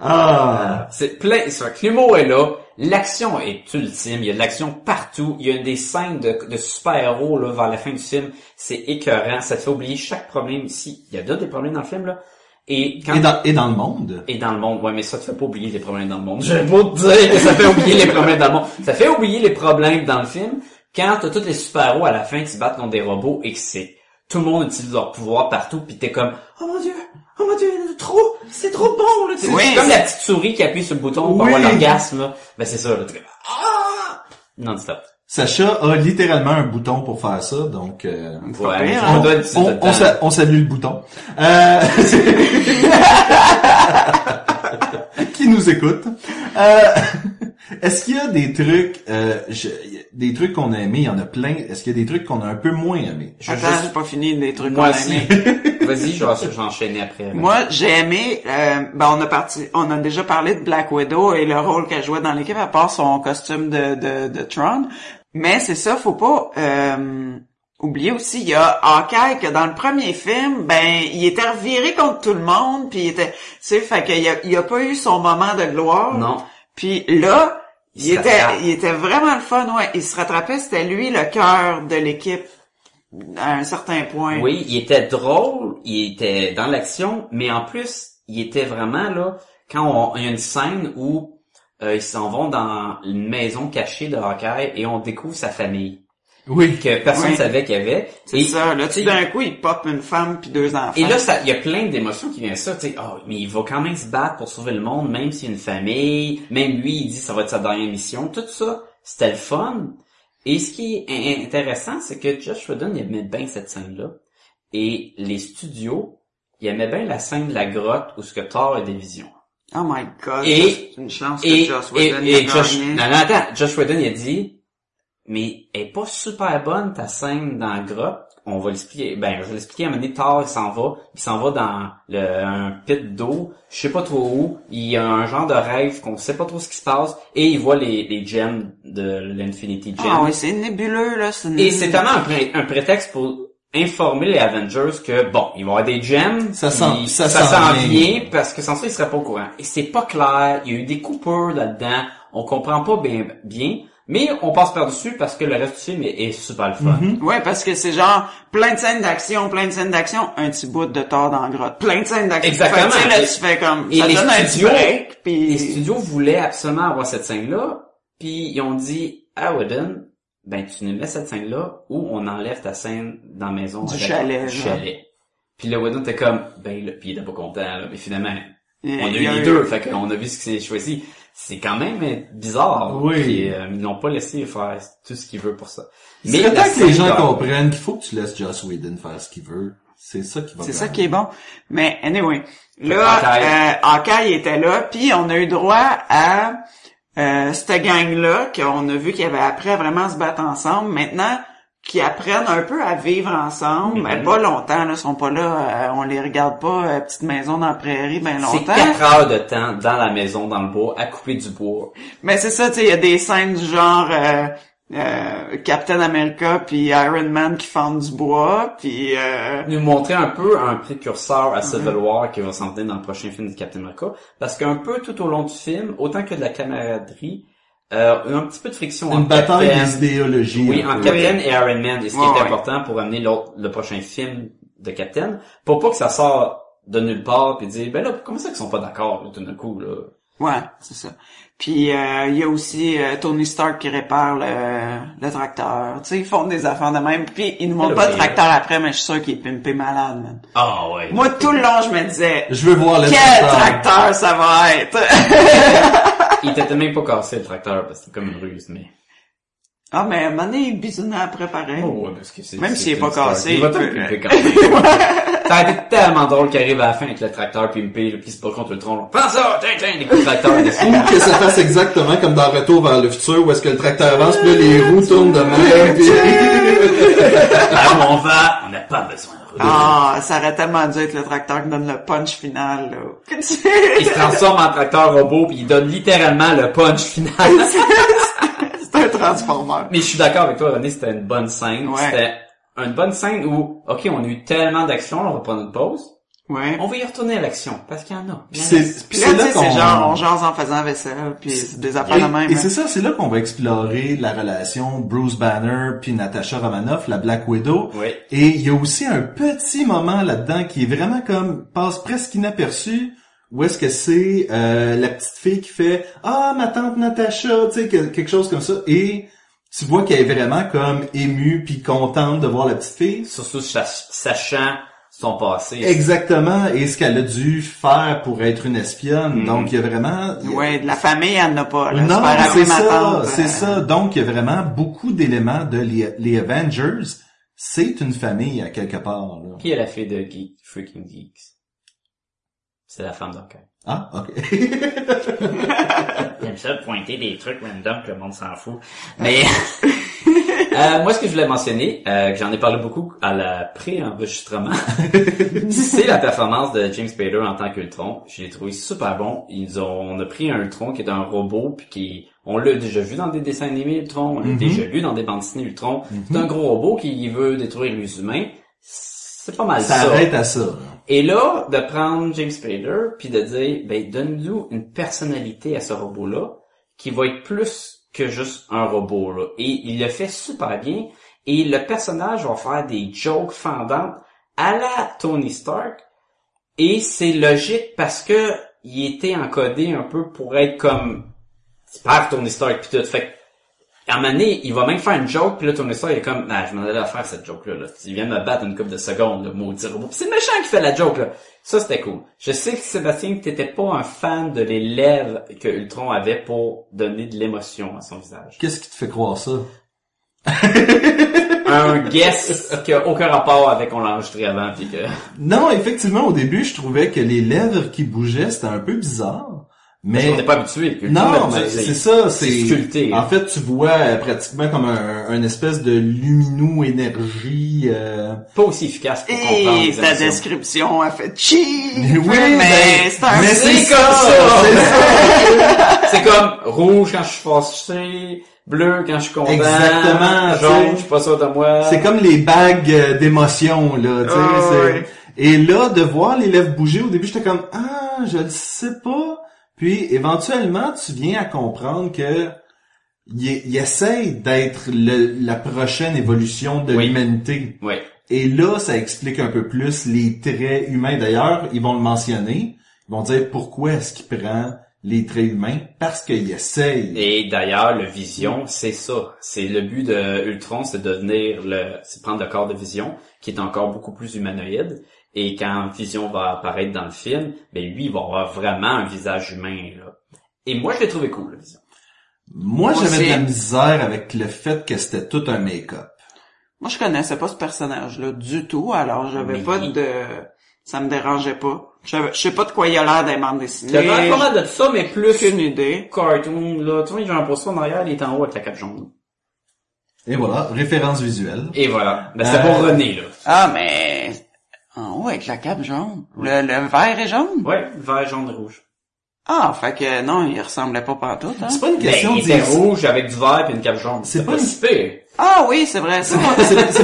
Ah. C'est plein, c'est vrai que l'humour est là, l'action est ultime, il y a de l'action partout, il y a des scènes de, de super-héros là vers la fin du film, c'est écœurant, ça te fait oublier chaque problème ici. Il y a d'autres des problèmes dans le film là. Et quand Et dans, et dans le monde? et dans le monde, ouais, mais ça te fait pas oublier les problèmes dans le monde. Je vais te dire que ça fait oublier les problèmes dans le monde. Ça fait oublier les problèmes dans le film quand t'as tous les super-héros à la fin qui se battent contre des robots et que c'est tout le monde utilise leur pouvoir partout pis t'es comme oh mon dieu oh mon dieu trop c'est trop bon là c'est Oui, comme la petite souris qui appuie sur le bouton pour Oui. avoir l'orgasme là ben c'est ça là t'es comme ah non stop Sacha a littéralement un bouton pour faire ça, donc euh, ouais on on, on sa- on salue le bouton. Euh, (laughs) qui nous écoute. Euh, Est-ce qu'il y a des trucs, euh, je- des trucs qu'on a aimés, il y en a plein. Est-ce qu'il y a des trucs qu'on a un peu moins aimés? je Attends, juste j'ai pas fini des trucs qu'on a aimés. (laughs) vas-y après Moi, j'ai aimé, euh, ben on a parti, on a déjà parlé de Black Widow et le rôle qu'elle jouait dans l'équipe, à part son costume de, de, de Tron. Mais c'est ça, faut pas euh, oublier aussi, il y a Hawkeye que dans le premier film, ben il était reviré contre tout le monde, puis il était, tu sais, fait qu'il a, il a pas eu son moment de gloire. non Puis là, Il il, était, il était vraiment le fun, ouais. Il se rattrapait, c'était lui le cœur de l'équipe. À un certain point. Oui, il était drôle, il était dans l'action, mais en plus, il était vraiment là, quand on- il y a une scène où euh, ils s'en vont dans une maison cachée de Hawkeye et on découvre sa famille, Oui. que personne Oui. savait qu'il y avait. C'est Et- ça. Là, tu sais, tout d'un coup, il pop une femme puis deux enfants. Et là, ça, il y a plein d'émotions qui viennent ça, tu sais, oh, mais il va quand même se battre pour sauver le monde, même s'il y a une famille, même lui, il dit que ça va être sa dernière mission, tout ça, c'était le fun. Et ce qui est in- intéressant, c'est que Josh Whedon, il aimait bien cette scène-là. Et les studios, ils aimaient bien la scène de la grotte où ce que Thor a des visions. Oh my god. Et- c'est une chance que Et, et, Whedon et ait Josh, non, non, attends, Josh Whedon, il a dit, mais elle est pas super bonne ta scène dans la grotte. On va l'expliquer, ben, je vais l'expliquer à un moment donné, Thor, il s'en va, il s'en va dans le, un pit d'eau, je sais pas trop où, il y a un genre de rêve qu'on sait pas trop ce qui se passe, et il voit les, les gems de l'Infinity Gem. Ah oui, c'est nébuleux, là. C'est Et c'est tellement un, pré- un prétexte pour informer les Avengers que bon, il va y avoir des gems, Ça sent- ça ça sent s'en bien. vient parce que sans ça ils seraient pas au courant. Et c'est pas clair, il y a eu des coupures là-dedans, on comprend pas bien bien, mais on passe par-dessus parce que le reste du film est, est super le fun. Mm-hmm. Ouais, parce que c'est genre plein de scènes d'action, plein de scènes d'action, un petit bout de Thor dans la grotte. Plein de scènes d'action. Exactement. Fait là, tu fais comme, et ça les donne un studios- break, puis... Les studios voulaient absolument avoir cette scène-là, puis ils ont dit à Whedon, ben tu nous mets cette scène-là ou on enlève ta scène dans la maison. Du avec- chalet, du chalet. Puis le Whedon était comme, ben là, puis il était pas content, là, mais finalement, on a eu les eu- deux, fait qu'on a vu ce qui s'est choisi. C'est quand même euh, bizarre. Oui. Puis, euh, ils n'ont pas laissé faire tout ce qu'il veut pour ça. Mais c'est temps que les gens comprennent qu'il faut que tu laisses Joss Whedon faire ce qu'il veut. C'est ça qui va C'est ça qui est bon. Mais anyway, là, Hawkeye. euh, était là, puis on a eu droit à euh, cette gang-là qu'on a vu qu'ils avaient appris à vraiment se battre ensemble. Maintenant, qui apprennent un peu à vivre ensemble, Mhm. mais pas longtemps, là, ils sont pas là, euh, on les regarde pas, euh, petite maison dans la prairie, ben C'est longtemps. quatre heures de temps dans la maison, dans le bois, à couper du bois. Mais c'est ça, tu sais, il y a des scènes du genre euh, euh, Captain America puis Iron Man qui fendent du bois, puis euh, nous montrer un peu un précurseur à Civil War qui va s'en venir dans le prochain film de Captain America. Parce qu'un peu tout au long du film, autant que de la camaraderie, euh, un petit peu de friction Une entre bataille Captain- des idéologies. Oui, entre. Captain et Iron Man, et ce qui est ouais. important pour amener l'autre, le prochain film de Captain, pour pas que ça sort de nulle part puis dire ben là comment ça qu'ils sont pas d'accord tout d'un coup là? ouais, c'est ça. Puis euh, il y a aussi euh, Tony Stark qui répare le, le tracteur. Tu sais, ils font des affaires de même. Puis ils nous montrent Hello, pas le tracteur après, mais je suis sûr qu'il est pimpé malade, man. Ah ouais. Moi, tout le long, je me disais, Je veux voir le quel tracteur. tracteur ça va être? Il était même pas cassé le tracteur parce que c'était comme une ruse mais. Ah, mais à un moment donné, il bisonnait après pareil. Oh, ouais, parce que c'est Même c'est s'il est pas cassé, il va tout pimper quand même. Ça a été tellement drôle qu'il arrive à la fin avec le tracteur pimpé, puis il se bat contre le tronc. Prends ça, tiens, tiens, les coups de tracteur. (laughs) Ou que ça fasse exactement comme dans Retour vers le futur, où est-ce que le tracteur avance, puis là, les roues tournent de même, puis... Là où on va, on n'a pas besoin de rouler. Ah, ça aurait tellement dû être le tracteur qui donne le punch final, là. Que Il se transforme en tracteur robot puis il donne littéralement le punch final. (laughs) Mais je suis d'accord avec toi, René, c'était une bonne scène. Ouais. C'était une bonne scène où, ok, on a eu tellement d'action, on va prendre une pause. Ouais. On va y retourner à l'action, parce qu'il y en a. Puis c'est, là, là qu'on... genre, on jase en faisant vaisselle, puis des affaires de même. Et, hein. c'est ça, c'est là qu'on va explorer la relation Bruce Banner puis Natasha Romanoff, la Black Widow. Oui. Et il y a aussi un petit moment là-dedans qui est vraiment comme passe presque inaperçu. Où est-ce que c'est euh, la petite fille qui fait ah ma tante Natasha, tu sais que- quelque chose comme ça et tu vois qu'elle est vraiment comme émue puis contente de voir la petite fille. Surtout sach- sachant son passé. Exactement, et ce qu'elle a dû faire pour être une espionne. Mhm. Donc il y a vraiment Ouais, de la famille, elle n'a pas, là. non, c'est ça, tante, c'est euh, ça. Donc, il y a vraiment beaucoup d'éléments de les, les Avengers. C'est une famille à quelque part. Là. Qui est la fille de Geek, Freaking Geeks? C'est la femme d'Hawkeye. Ah, ok. (laughs) J'aime ça de pointer des trucs random que le monde s'en fout. Mais (laughs) euh, moi, ce que je voulais mentionner, euh, que j'en ai parlé beaucoup à la pré-enregistrement, (laughs) c'est la performance de James Spader en tant qu'Ultron. Je l'ai trouvé super bon. Ils ont, on a pris un Ultron qui est un robot, puis qui, on l'a déjà vu dans des dessins animés Ultron, on l'a Mhm. déjà lu dans des bandes dessinées Ultron. C'est un gros robot qui veut détruire les humains. C'est pas mal ça ça. arrête à ça. Et là, de prendre James Spader puis de dire, ben donne-nous une personnalité à ce robot-là qui va être plus que juste un robot là. Et il le fait super bien. et le personnage va faire des jokes fendantes à la Tony Stark et c'est logique parce que il était encodé un peu pour être comme super Tony Stark pis tout. Fait à un moment donné, il va même faire une joke, puis là, Tony Stark il est comme, ah, je m'en allais à faire cette joke-là, là. Viens de me battre une couple de secondes, le maudit robot. C'est le méchant qui fait la joke, là. Ça, c'était cool. Je sais que Sébastien, t'étais pas un fan de les lèvres que Ultron avait pour donner de l'émotion à son visage. Qu'est-ce qui te fait croire ça? (laughs) un guess qui a aucun rapport avec on l'a enregistré avant, puis que... Non, effectivement, au début, je trouvais que les lèvres qui bougeaient, c'était un peu bizarre. Mais On n'est pas habitué. non, mais c'est ça, c'est sculpté. En fait, tu vois euh, pratiquement comme un, un espèce de luminou énergie. euh, Pas aussi efficace pour Et ta description a fait cheat. Oui, mais c'est un mais C'est c'est comme ça, (laughs) c'est comme rouge quand je suis fâché, bleu quand je suis content, Exactement, jaune, je suis pas sûr de moi. C'est comme les bagues euh, d'émotions, là, tu sais. Ah, c'est- ouais. Et là, de voir les lèvres bouger, au début, j'étais comme, ah, je le sais pas. Puis, éventuellement, tu viens à comprendre que il, il essaye d'être la prochaine évolution de Oui. l'humanité. Oui. Et là, ça explique un peu plus les traits humains. D'ailleurs, ils vont le mentionner. Ils vont dire pourquoi est-ce qu'il prend les traits humains? Parce qu'il essaye. Et d'ailleurs, le Vision, c'est ça. C'est le but de Ultron, c'est de devenir le, c'est prendre le corps de Vision, qui est encore beaucoup plus humanoïde. Et quand Vision va apparaître dans le film, ben lui, il va avoir vraiment un visage humain, là. Et moi, je l'ai trouvé cool, le Vision. Moi, Moi j'avais de la misère avec le fait que c'était tout un make-up. Moi, je connaissais pas ce personnage-là du tout, alors j'avais Mais pas de... Ça me dérangeait pas. Je sais pas de quoi il a l'air des bandes Il y dessinées. a pas mal de ça, mais plus Aucune idée. cartoon, là. Tu vois, j'ai un poster en arrière, il est en haut avec la cape jaune. Et voilà, référence visuelle. Et voilà. Ben, c'est Euh, pour René, là. Ah, mais... En haut, avec la cape jaune. Le, le vert est jaune? Ouais, vert, jaune, rouge. Ah, fait que non, il ressemblait pas pantoute, hein? C'est pas une Ben, question il était de... rouge avec du vert et une cape jaune. C'est pas pas une-. Ah oui, c'est vrai. (laughs) C'est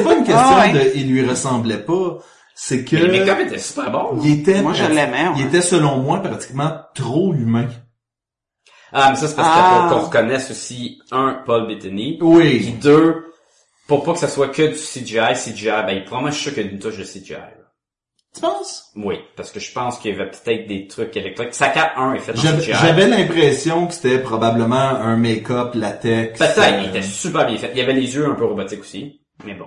pas une question Ah ouais. de il lui ressemblait pas, c'est que Mais le make-up était super bon. il était Moi, je l'aimais, ouais. Il était selon moi pratiquement trop humain. Ah, mais ça, c'est parce Ah. qu'il faut qu'on reconnaisse aussi, un, Paul Bettany. Puis Oui. deux, pour pas que ça soit que du CGI, CGI, ben, il probablement, je suis sûr qu'il y a une touche de CGI, là. Tu penses? Oui, parce que je pense qu'il y avait peut-être des trucs électriques. Sa cape 1 est faite en J'avais j'avais l'impression que c'était probablement un make-up latex. Peut-être, euh, il était super bien fait. Il y avait les yeux un peu robotiques aussi. Mais bon.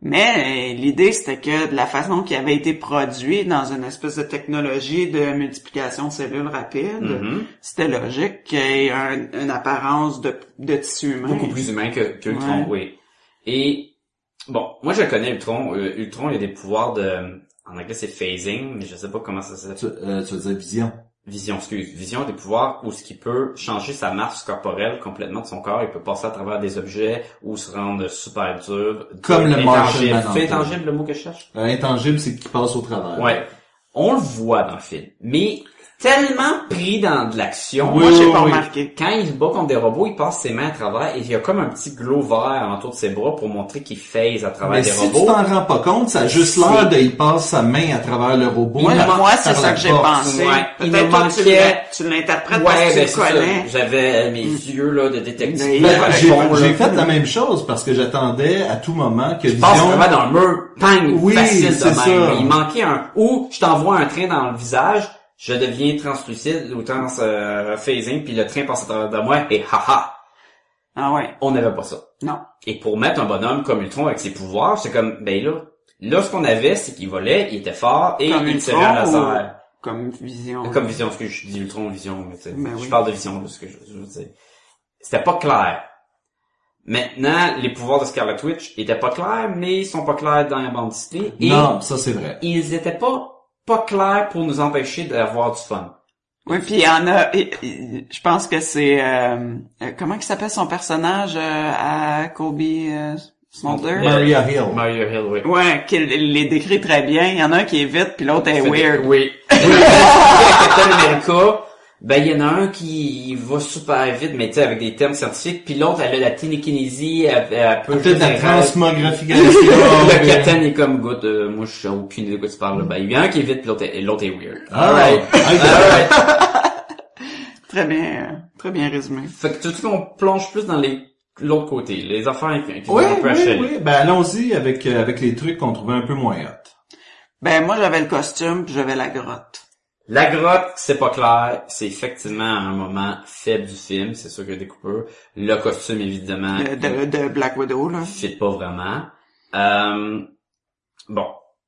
Mais euh, l'idée, c'était que de la façon qu'il avait été produit dans une espèce de technologie de multiplication de cellules rapide, Mhm. c'était logique qu'il y ait un- une apparence de, de tissu humain. Beaucoup plus humain que, que Ultron, oui. Et, bon, moi, je connais Ultron. Euh, Ultron, il a des pouvoirs de, en anglais, c'est phasing, mais je sais pas comment ça s'appelle. Tu, euh, tu veux dire vision? Vision, excuse. Vision des pouvoirs où ce qui peut changer sa masse corporelle complètement de son corps. Il peut passer à travers des objets ou se rendre super dur. Comme le Intangible. C'est intangible le mot que je cherche? Euh, intangible, c'est qu'il passe au travers. Ouais. On le voit dans le film. Mais tellement pris dans de l'action. Oui, Moi, j'ai oui, pas oui. remarqué. Quand il se bat contre des robots, il passe ses mains à travers et il y a comme un petit glow vert autour de ses bras pour montrer qu'il phase à travers Mais des si tu robots. t'en rends pas compte, ça a juste l'air de il passe sa main à travers le robot. Moi, moi, c'est ça que j'ai pensé. Ouais, Peut-être tu manquait- tu l'interprètes parce Ouais, que ben tu connais. J'avais euh, mes yeux là de détective. Ben, j'ai fait la même chose parce que j'attendais à tout moment que Je passe Vision... vraiment dans le mur, bang, Oui, facile de c'est même. ça. Il manquait un, ou je t'envoie un train dans le visage, je deviens translucide ou trans euh, phasing, puis le train passe à travers de moi et haha, Ah ouais. on n'avait pas ça. Non. Et pour mettre un bonhomme comme Ultron avec ses pouvoirs, c'est comme, ben là, là ce qu'on avait, c'est qu'il volait, il était fort et Comme il tirait un laser. Comme vision? Comme vision, parce que je dis Ultron, vision, mais tu sais, Ben je oui. parle de vision, parce que je, je veux dire. C'était pas clair. Maintenant, les pouvoirs de Scarlet Witch étaient pas clairs, mais ils sont pas clairs dans la bande dessinée. Et Non, ça c'est vrai. ils étaient pas, pas clairs pour nous empêcher d'avoir du fun. Oui, puis il y en a, je pense que c'est, euh, euh, comment il s'appelle son personnage euh, à Kobe euh, Smolder? Maria Hill. Mario Hill, oui. Ouais, qui les décrit très bien. Il y en a un qui est vite, puis l'autre est weird. (laughs) Oui. Oui. Captain America, ben il y en a un qui va super vite, mais tu sais, avec des termes scientifiques, puis l'autre, elle a la télékinésie, elle, elle peut Peut-être la transmographication. (laughs) le capitaine est comme, écoute, euh, moi, je sais aucune idée de quoi tu parles, là. Ben, il y en a un qui est vite, puis l'autre est, l'autre est weird. Alright. Alright. (laughs) Très bien, très bien résumé. Fait que tu veux qu'on plonge plus dans les l'autre côté, les affaires qui, qui Oui, vont un peu oui. Ben, allons-y avec, euh, avec les trucs qu'on trouvait un peu moins hot. Ben, moi, j'avais le costume, puis j'avais la grotte. La grotte, c'est pas clair. C'est effectivement un moment faible du film. C'est sûr que des coupures. Le costume, évidemment, De, de, de Black Widow, là. ne fit pas vraiment. Euh, bon.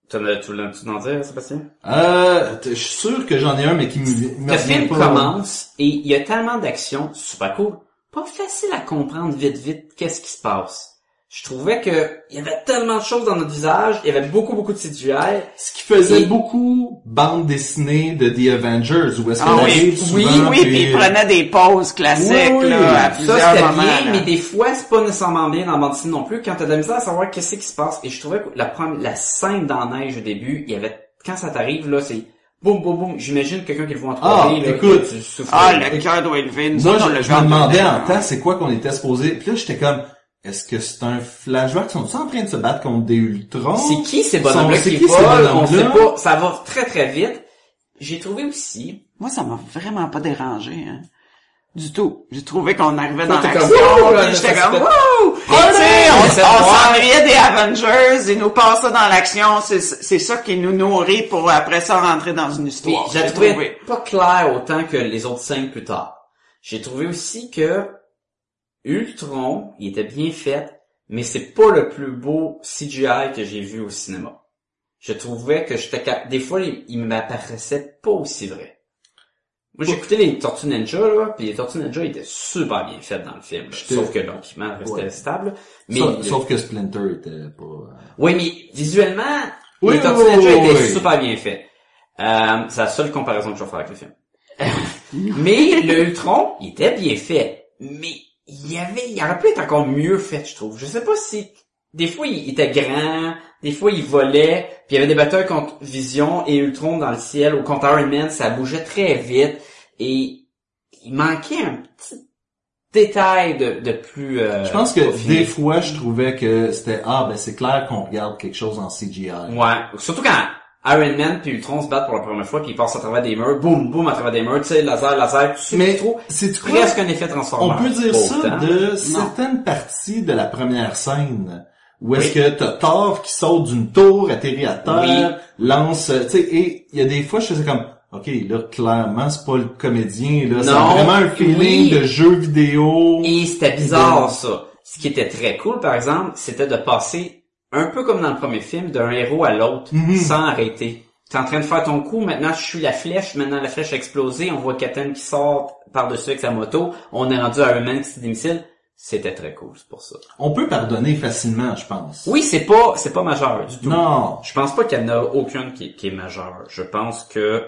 T'en as tout le tout en dire, Sébastien? Euh, je suis sûr que j'en ai un, mais qui me, me Le film pas. commence et il y a tellement d'action, super cool. Pas facile à comprendre vite vite qu'est-ce qui se passe. Je trouvais que il y avait tellement de choses dans notre visage, il y avait beaucoup beaucoup de CGI. Ce qui faisait Et- beaucoup bande dessinée de The Avengers, où est-ce Ah qu'on oui, oui, souvent, oui, puis il prenait des pauses classiques, Oui, oui, là, à Ça plusieurs c'était moments. bien, là. mais des fois c'est pas nécessairement bien dans la bande dessinée non plus quand t'as de la misère à savoir qu'est-ce qui se passe. Et je trouvais que la première, la scène dans la neige au début, il y avait quand ça t'arrive là, c'est boum boum boum. J'imagine quelqu'un qui le voit en 3D Ah, là, écoute. tu souffles. Ah, le cœur doit élever. Moi, je, je me demandais 2D, en temps c'est quoi qu'on était supposé. Puis là, j'étais comme, est-ce que c'est un flashback? Sont-ils en train de se battre contre des Ultrons? C'est qui ces bonhommes-là Sont- c'est qui qui volent? On sait pas. Ça va très très vite. J'ai trouvé aussi. Moi, ça m'a vraiment pas dérangé, hein. Du tout. J'ai trouvé qu'on arrivait dans l'action, comme, Wouh! puis j'étais Ça, comme, Mais on, s'ennuyait des Avengers, ils nous passaient dans l'action, c'est, c'est ça qui nous nourrit pour après ça rentrer dans une histoire. j'ai trouvé trouvé. pas clair autant que les autres scènes plus tard. J'ai trouvé aussi que Ultron, il était bien fait, mais c'est pas le plus beau CGI que j'ai vu au cinéma. Je trouvais que j'étais des fois il, m'apparaissait pas aussi vrai. Moi j'ai écouté les Tortues Ninja là, puis les Tortues Ninja étaient super bien faites dans le film, sauf que l'équipement restait Ouais. stable. Mais Sauf, le- sauf que Splinter était pas... euh, oui, mais visuellement, Oui, les Tortues oui, Ninja oui, étaient super bien faits. Euh, c'est la seule comparaison que je vais faire avec le film. (laughs) mais le Ultron, il était bien fait. Mais il y avait, il aurait pu être encore mieux fait, je trouve. Je sais pas si, des fois il était grand, des fois il volait, puis il y avait des batailles contre Vision et Ultron dans le ciel, ou contre Iron Man, ça bougeait très vite, et il manquait un petit détail de, de plus, euh, Je pense que des fois, je trouvais que c'était, ah, ben c'est clair qu'on regarde quelque chose en CGI. Ouais, surtout quand Iron Man puis Ultron se battent pour la première fois puis ils passent à travers des murs, boum boum à travers des murs, tu sais, laser, laser, tu sais Mais trop. c'est? Presque un effet transformeur. On peut dire ça de certaines parties de la première scène. Où est-ce Oui. que t'as Thor qui saute d'une tour, atterrit à terre, Oui. lance, tu sais, et il y a des fois, je faisais comme, ok, là, clairement, c'est pas le comédien, là, c'est vraiment un feeling Oui. de jeu vidéo. Et c'était bizarre ça. Ce qui était très cool par exemple, c'était de passer un peu comme dans le premier film d'un héros à l'autre Mhm. sans arrêter. T'es en train de faire ton coup, maintenant je suis la flèche, maintenant la flèche a explosé, on voit Captain qui sort par-dessus avec sa moto, on est rendu à Iron Man qui missiles. C'était très cool, c'est pour ça. On peut pardonner facilement, je pense. Oui, c'est pas, c'est pas majeur du tout. Non. Je pense pas qu'il y en a aucune qui, qui est majeure. Je pense que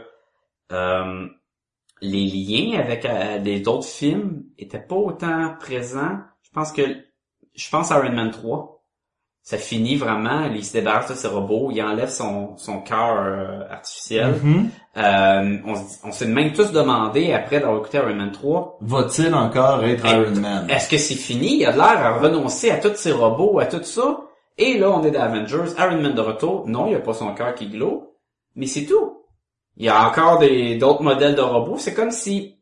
euh, les liens avec euh, les autres films étaient pas autant présents. Je pense que je pense à Iron Man 3. Ça finit vraiment, il se débarrasse de ses robots, il enlève son, son cœur euh, artificiel. Mhm. Euh, on, se- on s'est même tous demandé, après d'avoir écouté Iron Man 3, Va-t-il encore être Iron Man? est-ce que c'est fini? Il a l'air à renoncer à tous ses robots, à tout ça. Et là, on est dans Avengers. Iron Man de retour. Non, il a pas son cœur qui glow. Mais c'est tout. Il y a encore des, d'autres modèles de robots. C'est comme si...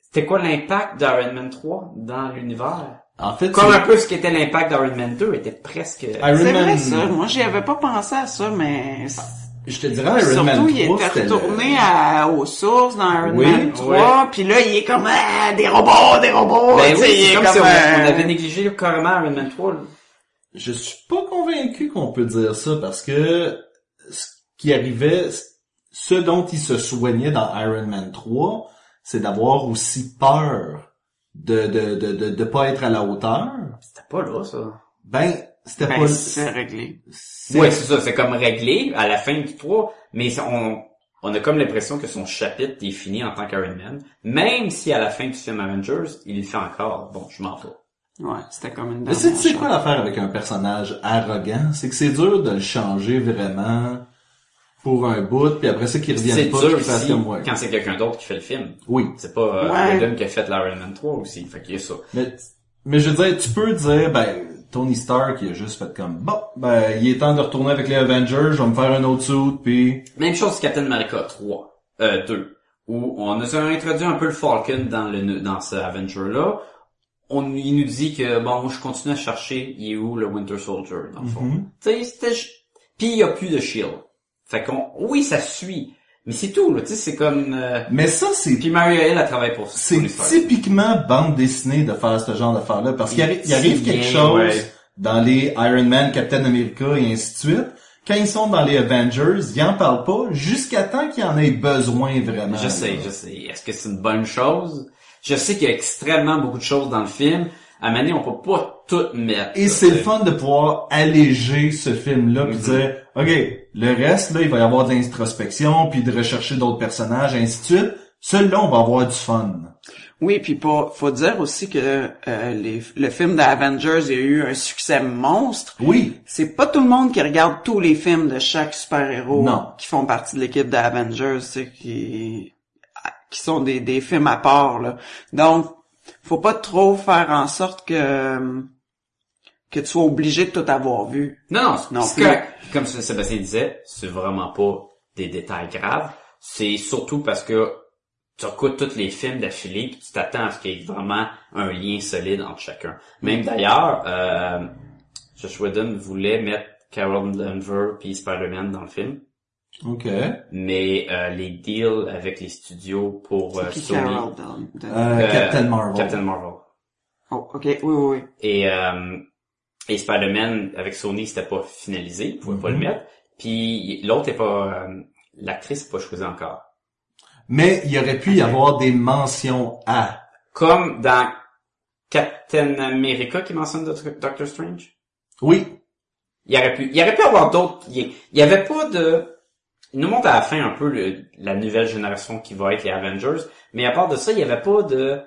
C'était quoi l'impact d'Iron Man 3 dans l'univers? En fait, Comme c'est- un peu ce qu'était l'impact d'Iron Man 2 était presque... Iron C'est Man, vrai, ça. Moi, j'y avais pas pensé à ça, mais... je te dirais Iron Man 3, Surtout, il était retourné à, aux sources dans Iron Oui, Man 3, puis là, il est comme, ah, des robots, des robots! Ben Tu oui, sais, il c'est est comme si on, euh, on avait négligé carrément Iron Man 3. là. Je suis pas convaincu qu'on peut dire ça parce que ce qui arrivait, ce dont il se soignait dans Iron Man 3, c'est d'avoir aussi peur de, de, de, de, de pas être à la hauteur. C'était pas là, ça. Ben, c'était Ben, pas... c'est réglé. c'est- Ouais, c'est ça, c'est comme réglé à la fin du 3, mais on, on a comme l'impression que son chapitre est fini en tant qu'Iron Man, même si à la fin du film Avengers, il le fait encore. Bon, je m'en fous. Ouais, c'était comme une Mais c'est, quoi l'affaire avec un personnage arrogant? C'est que c'est dur de le changer vraiment pour un bout, puis après ça qu'il C'est revienne pas, dur aussi comme ouais. quand c'est quelqu'un d'autre qui fait le film. Oui. C'est pas euh, Ouais. Qui a fait l'Iron Man 3 aussi, fait qu'il y a ça. Mais, mais je veux dire, tu peux dire, ben, Tony Stark, il a juste fait comme, bon, ben, il est temps de retourner avec les Avengers, je vais me faire un autre suit, puis Même chose Captain America 3, euh, 2, où on nous a introduit un peu le Falcon dans le dans ce Avenger-là. on, il nous dit que, bon, moi, je continue à chercher, il est où le Winter Soldier, dans le fond. Tu sais, c'était... Puis il y a plus de Shield. Fait qu'on, oui, ça suit. Mais c'est tout, là, tu sais, c'est comme... euh, Mais ça, c'est Puis Maria Hill, elle travaille pour c'est pour l'histoire. typiquement bande dessinée de faire ce genre d'affaires-là. Parce qu'il arri- il arrive quelque chose ouais. dans les Iron Man, Captain America et ainsi de suite. Quand ils sont dans les Avengers, ils en parlent pas jusqu'à temps qu'il y en ait besoin vraiment. Je sais, là. je sais. Est-ce que c'est une bonne chose? Je sais qu'il y a extrêmement beaucoup de choses dans le film. À donné, on peut pas tout mettre. Et c'est le fun de pouvoir alléger ce film-là puis Mhm. dire, OK, le reste, là, il va y avoir de l'introspection puis de rechercher d'autres personnages, ainsi de suite. Celui-là, on va avoir du fun. Oui, puis pour, faut dire aussi que euh, les- le film d'Avengers a eu un succès monstre. Oui, C'est pas tout le monde qui regarde tous les films de chaque super-héros Non. qui font partie de l'équipe d'Avengers, sais, qui qui sont des, des films à part là. Donc, faut pas trop faire en sorte que que tu sois obligé de tout avoir vu. Non, non, c'est Non plus. correct. Comme Sébastien disait, c'est vraiment pas des détails graves. C'est surtout parce que tu écoutes tous les films d'affilée puis tu t'attends à ce qu'il y ait vraiment un lien solide entre chacun. Même d'ailleurs, euh, Josh Whedon voulait mettre Carol Denver puis Spider-Man dans le film, OK. mais euh, les deals avec les studios pour euh, Qui Sony, Carol Euh, Euh, Captain Marvel. Captain Marvel Oh, ok, oui, oui, oui. et euh, et Spider-Man avec Sony c'était pas finalisé, ils pouvaient pas le Mhm. mettre. Puis l'autre est pas euh, l'actrice pas choisie encore. Mais il aurait pu y avoir des mentions à. Comme dans Captain America qui mentionne Doc- Doctor Strange? Oui, Il aurait pu, il y aurait pu avoir d'autres. Il y- il y avait pas de. Il nous montre à la fin un peu le- la nouvelle génération qui va être les Avengers, mais à part de ça, il y avait pas de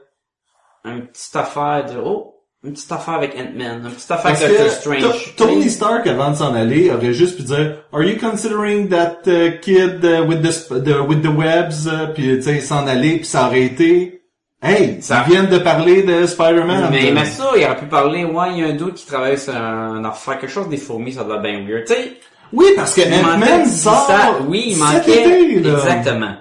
un petite affaire de oh, une petite affaire avec Ant-Man, une petite affaire Parce avec Doctor Strange. To- Tony Stark, avant de s'en aller, aurait juste pu dire Are you considering that uh, kid uh, with the sp- the with the webs uh, puis tu sais s'en aller puis ça aurait été Hey, Ça- ils viennent de parler de Spider-Man. Mais, mais ça, il aurait pu parler, ouais, il y a un doute qui travaille sur un affaire, quelque chose des fourmis, ça doit être bien weird. Tu sais, Oui, parce que Ant-Man sort ça. Oui, il cet manquait. été, là. Exactement.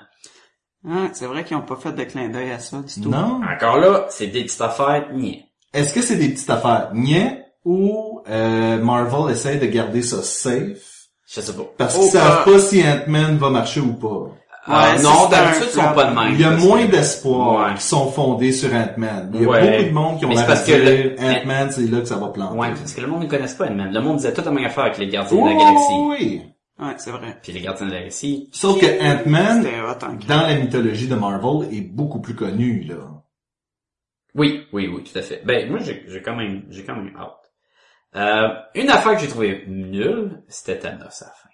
Ah, c'est vrai qu'ils ont pas fait de clin d'œil à ça du tout. Non. Encore là, c'est des petites affaires, niais. Est-ce que c'est des petites affaires niais ou euh, Marvel essaie de garder ça safe? Je sais pas. parce qu'ils savent pas si Ant-Man va marcher ou pas. Euh, Ouais, non, d'habitude, ils sont pas de même. Il y a moins d'espoir Ouais. qui sont fondés sur Ant-Man. Il y a Ouais. beaucoup de monde qui ont parce que dire le- Ant-Man, c'est là que ça va planter. Ouais, parce que le monde ne connaisse pas Ant-Man. Le monde disait toute la même affaire avec les Gardiens de la Galaxie. oui. Ouais, c'est vrai. Puis les Gardiens de la Galaxie. Sauf que Ant-Man, dans la mythologie de Marvel, est beaucoup plus connu, là. Oui, oui, oui, tout à fait. Ben, moi, j'ai j'ai quand même, j'ai quand même hâte. Euh, une affaire que j'ai trouvée nulle, c'était Thanos à la fin.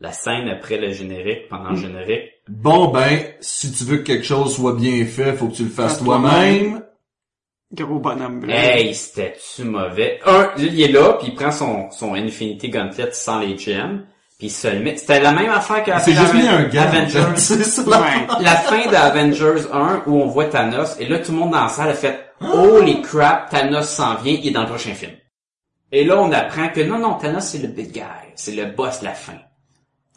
La scène après le générique, pendant le générique, Bon, ben, si tu veux que quelque chose soit bien fait, faut que tu le fasses toi-même. Gros bonhomme blanc. hey, c'était-tu mauvais? Un, il est là, puis il prend son, son Infinity Gauntlet sans les gems, puis il se le met. C'était la même affaire qu'à C'est juste mis un gars. Avengers. (laughs) C'est ça. Ouais. la fin d'Avengers 1 où on voit Thanos et là tout le monde dans la salle a fait Holy crap, Thanos s'en vient, il est dans le prochain film. Et là on apprend que non non Thanos c'est le big guy, c'est le boss de la fin.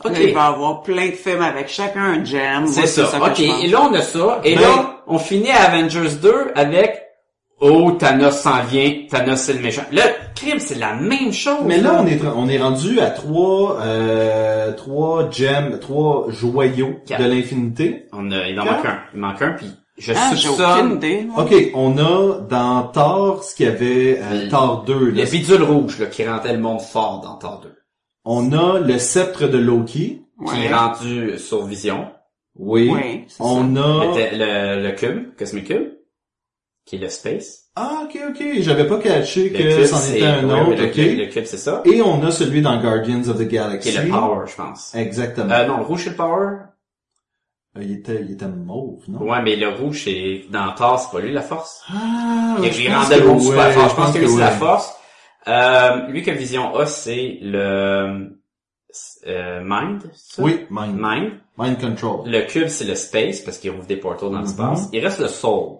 Ok, Là, il va y avoir plein de films avec chacun un gem. c'est ça. que ok, et là on a ça et Ben- là on finit à Avengers 2 avec Oh Thanos s'en vient, Thanos c'est le méchant. Le crime c'est la même chose. Mais là, on est, on est rendu à trois, euh, trois gems, trois joyaux Quatre. de l'infinité. on a, il en manque un, il manque un puis je Ah, soupçonne idée. moi. Ok, on a dans Thor ce qu'il y avait, euh, Le- Thor 2, là. le bidule rouge là, qui rendait le monde fort dans Thor 2. On a le sceptre de Loki. qui Ouais. est rendu sur Vision. Oui. Ouais, On Le, a... te- le, le cube, Cosmic Cube, qui est le space. Ah, ok, ok. J'avais pas catché Le que c'en était un ouais, autre, ouais, le, ok. cube, le cube, c'est ça. Et on a celui dans Guardians of the Qui Galaxy. est le power, je pense. Exactement. Euh, non, le rouge, c'est le power. Euh, il était, il était mauve, non? Ouais, mais le rouge, c'est, dans Thor, c'est pas lui la force. Ah, Il, je pense rendait que super ouais, fort. Je pense que lui, c'est la ouais. force. Euh, lui que Vision a, c'est le, euh, Mind, ça? Oui, Mind. Mind. Mind Control. Le cube, c'est le space, parce qu'il rouvre des portals dans Mhm. l'espace. Il reste le soul.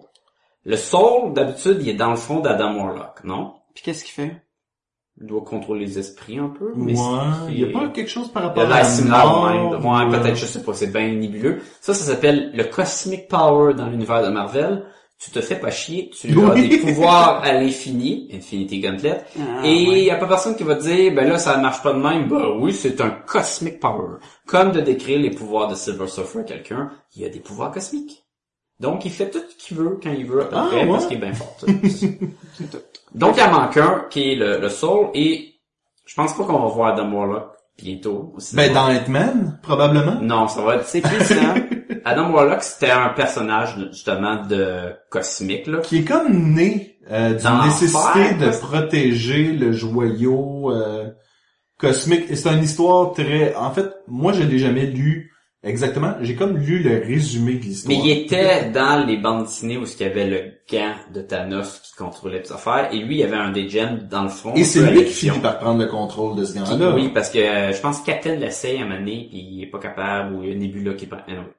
Le soul, d'habitude, il est dans le fond d'Adam Warlock, non? Puis qu'est-ce qu'il fait? Il doit contrôler les esprits un peu. Ouais. mais c'est- Il y a pas quelque chose par rapport à l'air la similaire même. Ouais, ou, euh, peut-être, je sais pas, c'est bien nébuleux. Ça, ça s'appelle le Cosmic Power dans l'univers de Marvel. tu te fais pas chier, tu (laughs) as des pouvoirs à l'infini, Infinity Gauntlet, Ah, et il ouais. y a pas personne qui va te dire, ben là, ça marche pas de même. Ben oui, c'est un cosmic power. Comme de décrire les pouvoirs de Silver Surfer à quelqu'un, il y a des pouvoirs cosmiques. Donc, il fait tout ce qu'il veut quand il veut à peu Ah, près, ouais. parce qu'il est bien fort. (laughs) Donc, il en manque un, qui est le, le Soul, et je pense pas qu'on va voir Adam Warlock bientôt. Ben, dans Ant-Man, probablement. Non, ça va être... C'est qui ça? Adam Warlock, c'était un personnage, justement, de cosmique, là. Qui est comme né euh, d'une nécessité de protéger le joyau euh, cosmique. Et c'est une histoire très... En fait, moi, je l'ai jamais lu exactement. J'ai comme lu le résumé de Mais l'histoire. il était dans les bandes dessinées où il y avait le gant de Thanos qui contrôlait les affaires, et lui, il avait un des gems dans le front. Et c'est lui qui finit par prendre le contrôle de ce gars-là. Oui, parce que euh, je pense que Captain l'essaye à un moment donné, puis il est pas capable, ou il y a Nebula qui prend... anyway.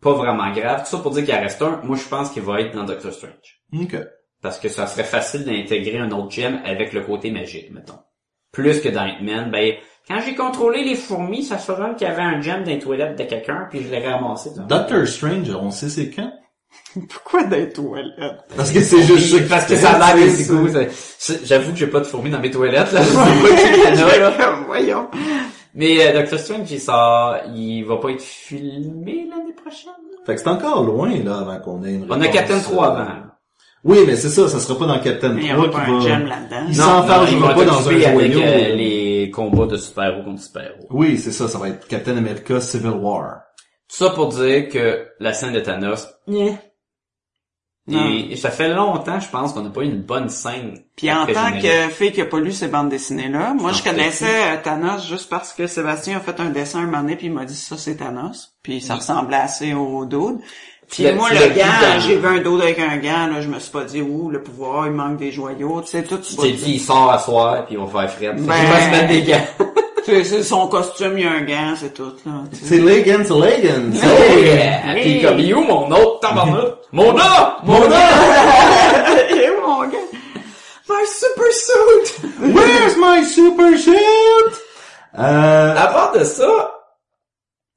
Pas vraiment grave. Tout ça pour dire qu'il en reste un. Moi, je pense qu'il va être dans Doctor Strange. Ok. Parce que ça serait facile d'intégrer un autre gem avec le côté magique, mettons. Plus que dans Ant-Man, ben, quand j'ai contrôlé les fourmis, ça se faisait qu'il y avait un gem dans les toilettes de quelqu'un, puis je l'ai ramassé. dans- Doctor Strange, on sait c'est quand? (laughs) Pourquoi des toilettes? Parce que c'est juste parce que ça a l'air c'est des c'est- J'avoue que j'ai pas de fourmis dans mes toilettes, là. (laughs) (laughs) Voyons. Mais euh, Doctor Strange, il sort, il va pas être filmé l'année prochaine. Fait que c'est encore loin, là, avant qu'on ait une On a réponse, Captain euh, 3 avant. Oui, mais c'est ça, ça sera pas dans Captain Il 3 y aura pas qui un va... gem là-dedans. Il ils vont pas dans un joyau. Les combats de super-héros contre super-héros. Oui, c'est ça, ça va être Captain America Civil War. Tout ça pour dire que la scène de Thanos, yeah. Non. Et, et ça fait longtemps, je pense, qu'on n'a pas eu une bonne scène. Puis en tant que fille qui a pas lu ces bandes dessinées-là, moi je connaissais euh, Thanos juste parce que Sébastien a fait un dessin un moment donné puis il m'a dit ça c'est Thanos. Puis ça ressemblait assez au dude. Puis moi le dans- j'ai vu un dude avec un gant, là, je me suis pas dit ouh le pouvoir, il manque des joyaux, tu sais tout Tu ça. t'es dit, il sort à soir, puis on va faire fret. Ben- Il va se mettre des gants. (laughs) C'est c'est son costume, il y a un gant, c'est tout là. C'est to Legan. Oh yeah! Puis comme, il est où mon autre tabarnak? Mon nom! Mon (laughs) est où, mon gars? My super suit! Where's my super suit? Euh, À part de ça,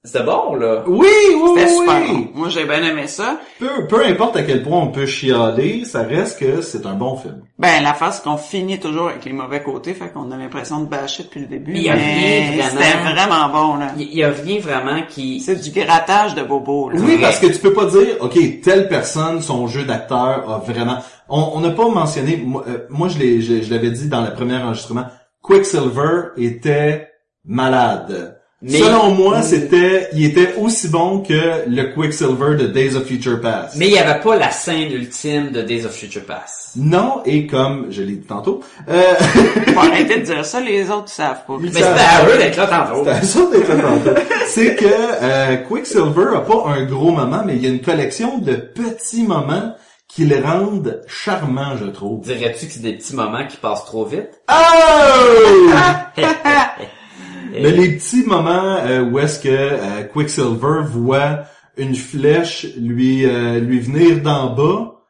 c'était bon, là. oui, oui, C'était oui. super bon. Moi j'ai bien aimé ça. Peu, peu importe à quel point on peut chialer, ça reste que c'est un bon film. Ben, la face qu'on finit toujours avec les mauvais côtés, fait qu'on a l'impression de bâcher depuis le début. Il y a mais rien vraiment. C'était vraiment bon, là. Il y a rien vraiment qui... C'est du grattage de bobo, là. Oui, vrai. parce que tu peux pas dire, ok, telle personne, son jeu d'acteur a vraiment. On on n'a pas mentionné. Moi, euh, moi, je l'ai, je, je l'avais dit dans le premier enregistrement. Quicksilver était malade. Mais- Selon moi, c'était, il était aussi bon que le Quicksilver de Days of Future Past. Mais il y avait pas la scène ultime de Days of Future Past. Non, et comme je l'ai dit tantôt, euh, (laughs) Faut arrêter de dire ça, les autres savent pas. Ils Mais c'était à eux d'être là tantôt. C'est à ça d'être là tantôt. C'est que euh, Quicksilver a pas un gros moment, mais il y a une collection de petits moments qui le rendent charmant, je trouve. Dirais-tu que c'est des petits moments qui passent trop vite? Oh! (laughs) mais les petits moments euh, où est-ce que euh, Quicksilver voit une flèche lui euh, lui venir d'en bas,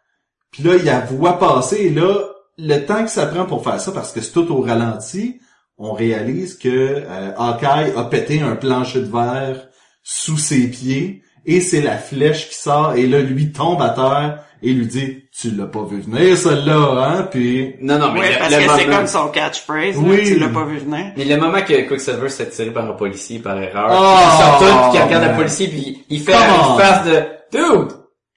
puis là il la voit passer, et là le temps que ça prend pour faire ça, parce que c'est tout au ralenti, on réalise que euh, Hawkeye a pété un plancher de verre sous ses pieds et c'est la flèche qui sort et là lui tombe à terre et lui dit tu l'as pas vu venir celle-là hein puis Non, non, mais Oui, le, parce le que c'est comme son catchphrase, là, Oui. tu l'as pas vu venir. Mais le moment que Quicksilver s'est tiré par un policier par erreur, Oh, il sort tout, puis qu'il regarde man. le policier, puis il fait Come une face de « Dude!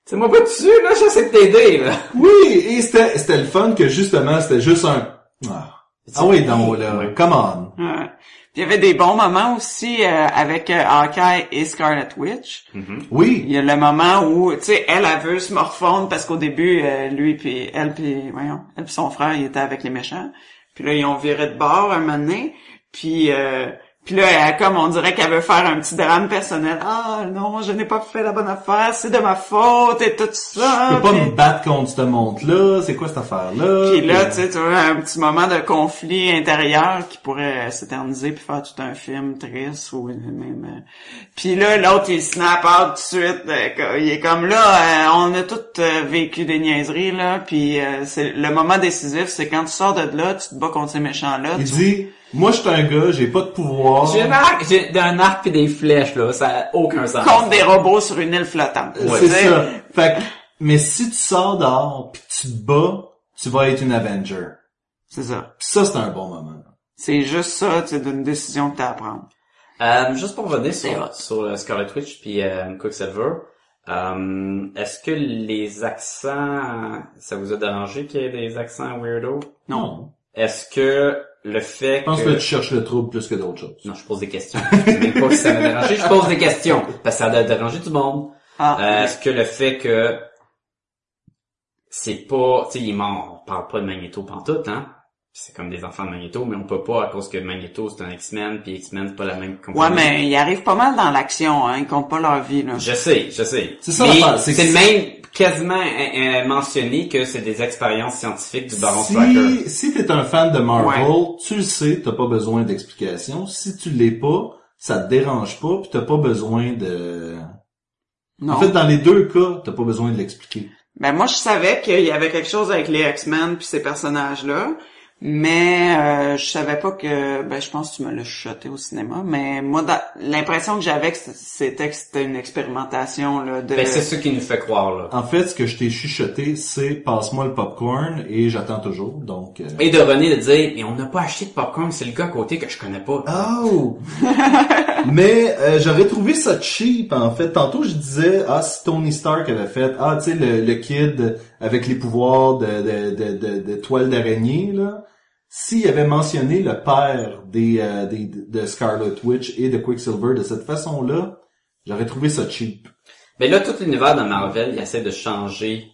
C'est moi pas dessus, là, j'essaie de t'aider, là! oui et c'était c'était le fun que justement c'était juste un ah, ah oui donc là Ouais. come on Ouais. Il y avait des bons moments aussi euh, avec euh, Hawkeye et Scarlet Witch. oui Il y a le moment où, tu sais, elle, elle veut se morfondre parce qu'au début, euh, lui puis elle puis voyons, elle puis son frère, ils étaient avec les méchants. Puis là, ils ont viré de bord un moment donné. Puis, euh, puis là, elle, comme on dirait qu'elle veut faire un petit drame personnel. Ah non, je n'ai pas fait la bonne affaire, c'est de ma faute et tout ça. je peux pas me battre contre ce monde là c'est quoi cette affaire là Puis là, tu sais, tu vois un petit moment de conflit intérieur qui pourrait s'éterniser puis faire tout un film triste ou même. Puis là, l'autre il snap out tout de suite. euh, il est comme là, euh, on a tous euh, vécu des niaiseries là. Puis c'est le moment décisif, c'est quand tu sors de là, tu te bats contre ces méchants là. il dit moi je suis un gars j'ai pas de pouvoir J'ai un arc, j'ai un arc pis des flèches, là, ça a aucun sens. contre des robots sur une île flottante. c'est Tu sais? ça fait que Mais si tu sors dehors pis tu te bats, tu vas être une Avenger. C'est ça. Pis ça, c'est un bon moment. C'est juste ça, c'est d'une décision que t'as à prendre. Euh, juste pour revenir C'est sur, sur euh, Scarlet Witch puis euh, Quicksilver, euh, est-ce que les accents, ça vous a dérangé qu'il y ait des accents weirdo? Non. Est-ce que le fait Je pense que... que tu cherches le trouble plus que d'autres choses. Non, je pose des questions. Je dis même pas que ça m'a dérangé, je pose des questions. Parce que ça a dérangé tout le monde. Ah, Euh, est-ce que le fait que c'est pas, tu sais, il est mort, on parle pas de Magneto pantoute, hein? C'est comme des enfants de Magneto, mais on peut pas à cause que Magneto c'est un X-Men, puis X-Men c'est pas la même compagnie. ouais, mais ils arrivent pas mal dans l'action, hein. Ils comptent pas leur vie, là. Je sais, je sais. C'est ça c'est c'est que- même quasiment euh, mentionné que c'est des expériences scientifiques du Baron. Si, si t'es un fan de Marvel, tu le sais, t'as pas besoin d'explication. Si tu l'es pas, ça te dérange pas, pis t'as pas besoin de... Non. En fait, dans les deux cas, t'as pas besoin de l'expliquer. Ben moi je savais qu'il y avait quelque chose avec les X-Men puis ces personnages-là, mais euh, je savais pas que ben je pense que tu me l'as chuchoté au cinéma, mais moi l'impression que j'avais que c'était que c'était une expérimentation là de Ben, c'est ce qui nous fait croire, là. En fait, ce que je t'ai chuchoté, c'est passe-moi le popcorn et j'attends toujours. Donc. euh, Et de René de dire, mais on n'a pas acheté de popcorn, c'est le gars à côté que je connais pas. Oh! (laughs) Mais euh, j'aurais trouvé ça cheap en fait. Tantôt je disais ah si Tony Stark avait fait ah tu sais le, le kid avec les pouvoirs de de de, de, de toile d'araignée là. S'il avait mentionné le père des, euh, des de Scarlet Witch et de Quicksilver de cette façon-là, j'aurais trouvé ça cheap. Mais là, tout l'univers de Marvel, il essaie de changer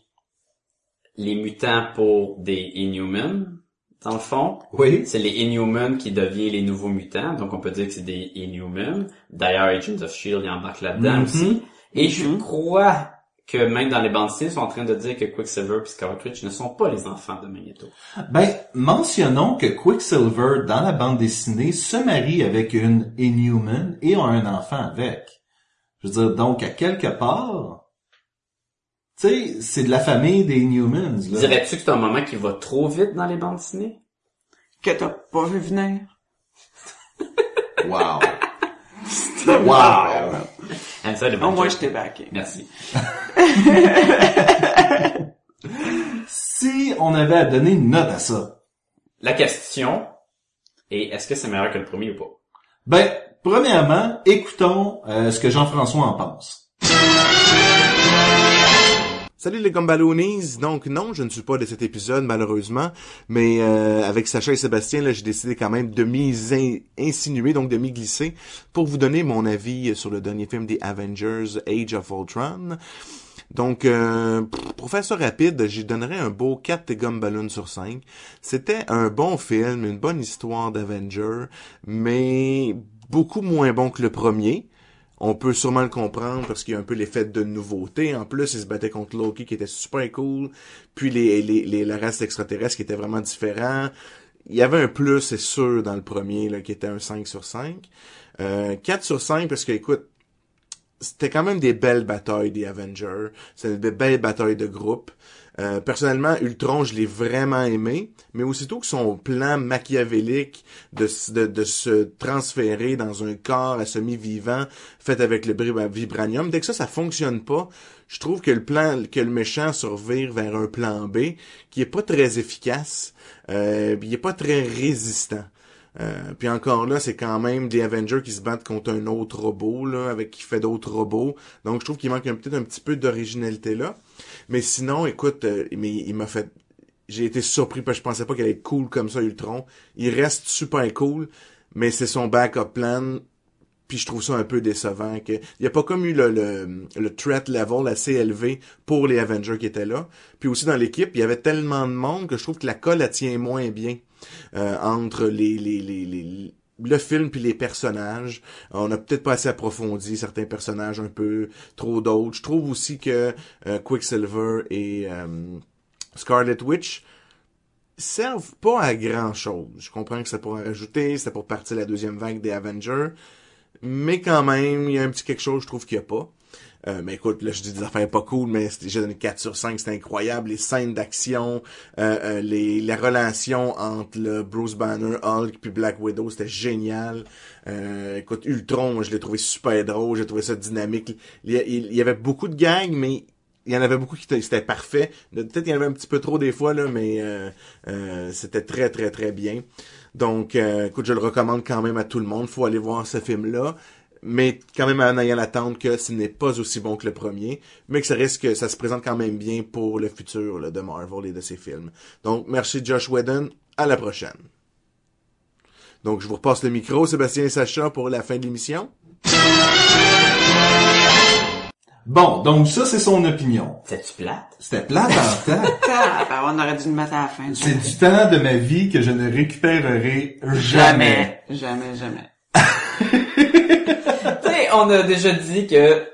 les mutants pour des Inhumans, dans le fond. Oui. C'est les Inhumans qui deviennent les nouveaux mutants, donc on peut dire que c'est des Inhumans. D'ailleurs, Agents of S.H.I.E.L.D. il embarque là-dedans Mhm. aussi. Et je crois que même dans les bandes dessinées, ils sont en train de dire que Quicksilver et Scarlet Witch ne sont pas les enfants de Magneto. Ben, mentionnons que Quicksilver, dans la bande dessinée, se marie avec une Inhuman et a un enfant avec. Je veux dire, donc, à quelque part, tu sais, c'est de la famille des Inhumans, là. Dirais-tu que c'est un moment qui va trop vite dans les bandes dessinées? que t'as pas vu venir. Wow. (laughs) wow. Les Au moins je t'ai backé. Merci. (laughs) Si on avait à donner une note à ça, La question est, est-ce que c'est meilleur que le premier ou pas? ben, premièrement, écoutons euh, ce que Jean-François en pense. Salut les Gumballoonies! Donc non, je ne suis pas de cet épisode malheureusement, mais euh, avec Sacha et Sébastien, j'ai décidé quand même de m'y in- insinuer, donc de m'y glisser, pour vous donner mon avis sur le dernier film des Avengers, Age of Ultron. Donc, euh, pour faire ça rapide, j'y donnerais un beau 4 Gumballoons sur 5. C'était un bon film, une bonne histoire d'Avengers, mais beaucoup moins bon que le premier. On peut sûrement le comprendre parce qu'il y a un peu l'effet de nouveauté. En plus, il se battait contre Loki qui était super cool. Puis les, les, les, la race extraterrestre qui était vraiment différent. Il y avait un plus, c'est sûr, dans le premier, là, qui était un 5 sur 5. Euh, 4 sur 5 parce que, écoute, c'était quand même des belles batailles des Avengers. C'était des belles batailles de groupe. Euh, personnellement, Ultron, je l'ai vraiment aimé, mais aussitôt que son plan machiavélique de, de, se transférer dans un corps à semi-vivant fait avec le vibranium, dès que ça, ça fonctionne pas, je trouve que le plan, que le méchant survire vers un plan B qui est pas très efficace, euh, il est pas très résistant. Euh, puis encore là, c'est quand même des Avengers qui se battent contre un autre robot, là, avec qui fait d'autres robots. Donc je trouve qu'il manque peut-être un petit peu d'originalité là. Mais sinon, écoute, euh, mais il m'a fait. J'ai été surpris parce que je pensais pas qu'elle allait être cool comme ça, Ultron. Il reste super cool, mais c'est son backup plan. Puis je trouve ça un peu décevant que il y a pas comme eu le, le, le threat level assez élevé pour les Avengers qui étaient là. Puis aussi dans l'équipe, il y avait tellement de monde que je trouve que la colle elle tient moins bien euh, entre les, les, les le film puis les personnages. On a peut-être pas assez approfondi certains personnages un peu trop d'autres. Je trouve aussi que euh, Quicksilver et euh, Scarlet Witch servent pas à grand chose. Je comprends que c'est pour en rajouter, c'est pour partir la deuxième vague des Avengers, mais quand même, il y a un petit quelque chose, je trouve qu'il y a pas. Euh, mais écoute, là, je dis des affaires pas cool, mais j'ai donné 4 sur 5, c'était incroyable. Les scènes d'action, euh, euh, les, la relation entre le Bruce Banner, Hulk puis Black Widow, c'était génial. Euh, écoute, Ultron, je l'ai trouvé super drôle, j'ai trouvé ça dynamique. Il y, avait beaucoup de gags, mais il y en avait beaucoup qui étaient c'était parfait. Peut-être il y en avait un petit peu trop des fois, là, mais euh, euh, c'était très, très, très bien. Donc, écoute, je le recommande quand même à tout le monde. faut aller voir ce film-là. Mais quand même en ayant l'attente que ce n'est pas aussi bon que le premier, mais que ça risque, ça se présente quand même bien pour le futur là, de Marvel et de ses films. Donc, merci Josh Whedon. À la prochaine. Donc, je vous repasse le micro, Sébastien et Sacha, pour la fin de l'émission. Bon, donc ça, c'est son opinion. C'est-tu plate? C'était plate en (laughs) temps. On aurait dû le mettre à la fin. C'est du temps de ma vie que je ne récupérerai jamais. Jamais, jamais. Tu sais, on a déjà dit que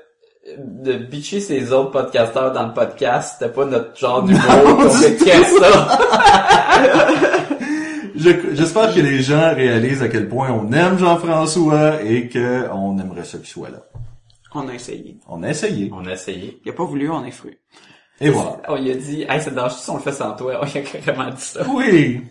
de bitcher ses autres podcasteurs dans le podcast, c'était pas notre genre (laughs) d'humour qu'on fait que ça. (laughs) Je- J'espère que les gens réalisent à quel point on aime Jean-François et que on aimerait ça qu'il soit là. On a essayé. On a essayé. On a essayé. Il a pas voulu, on est fru. Et voilà. On lui a dit, hey, c'est dangereux si on le fait sans toi. On lui a carrément dit ça. Oui.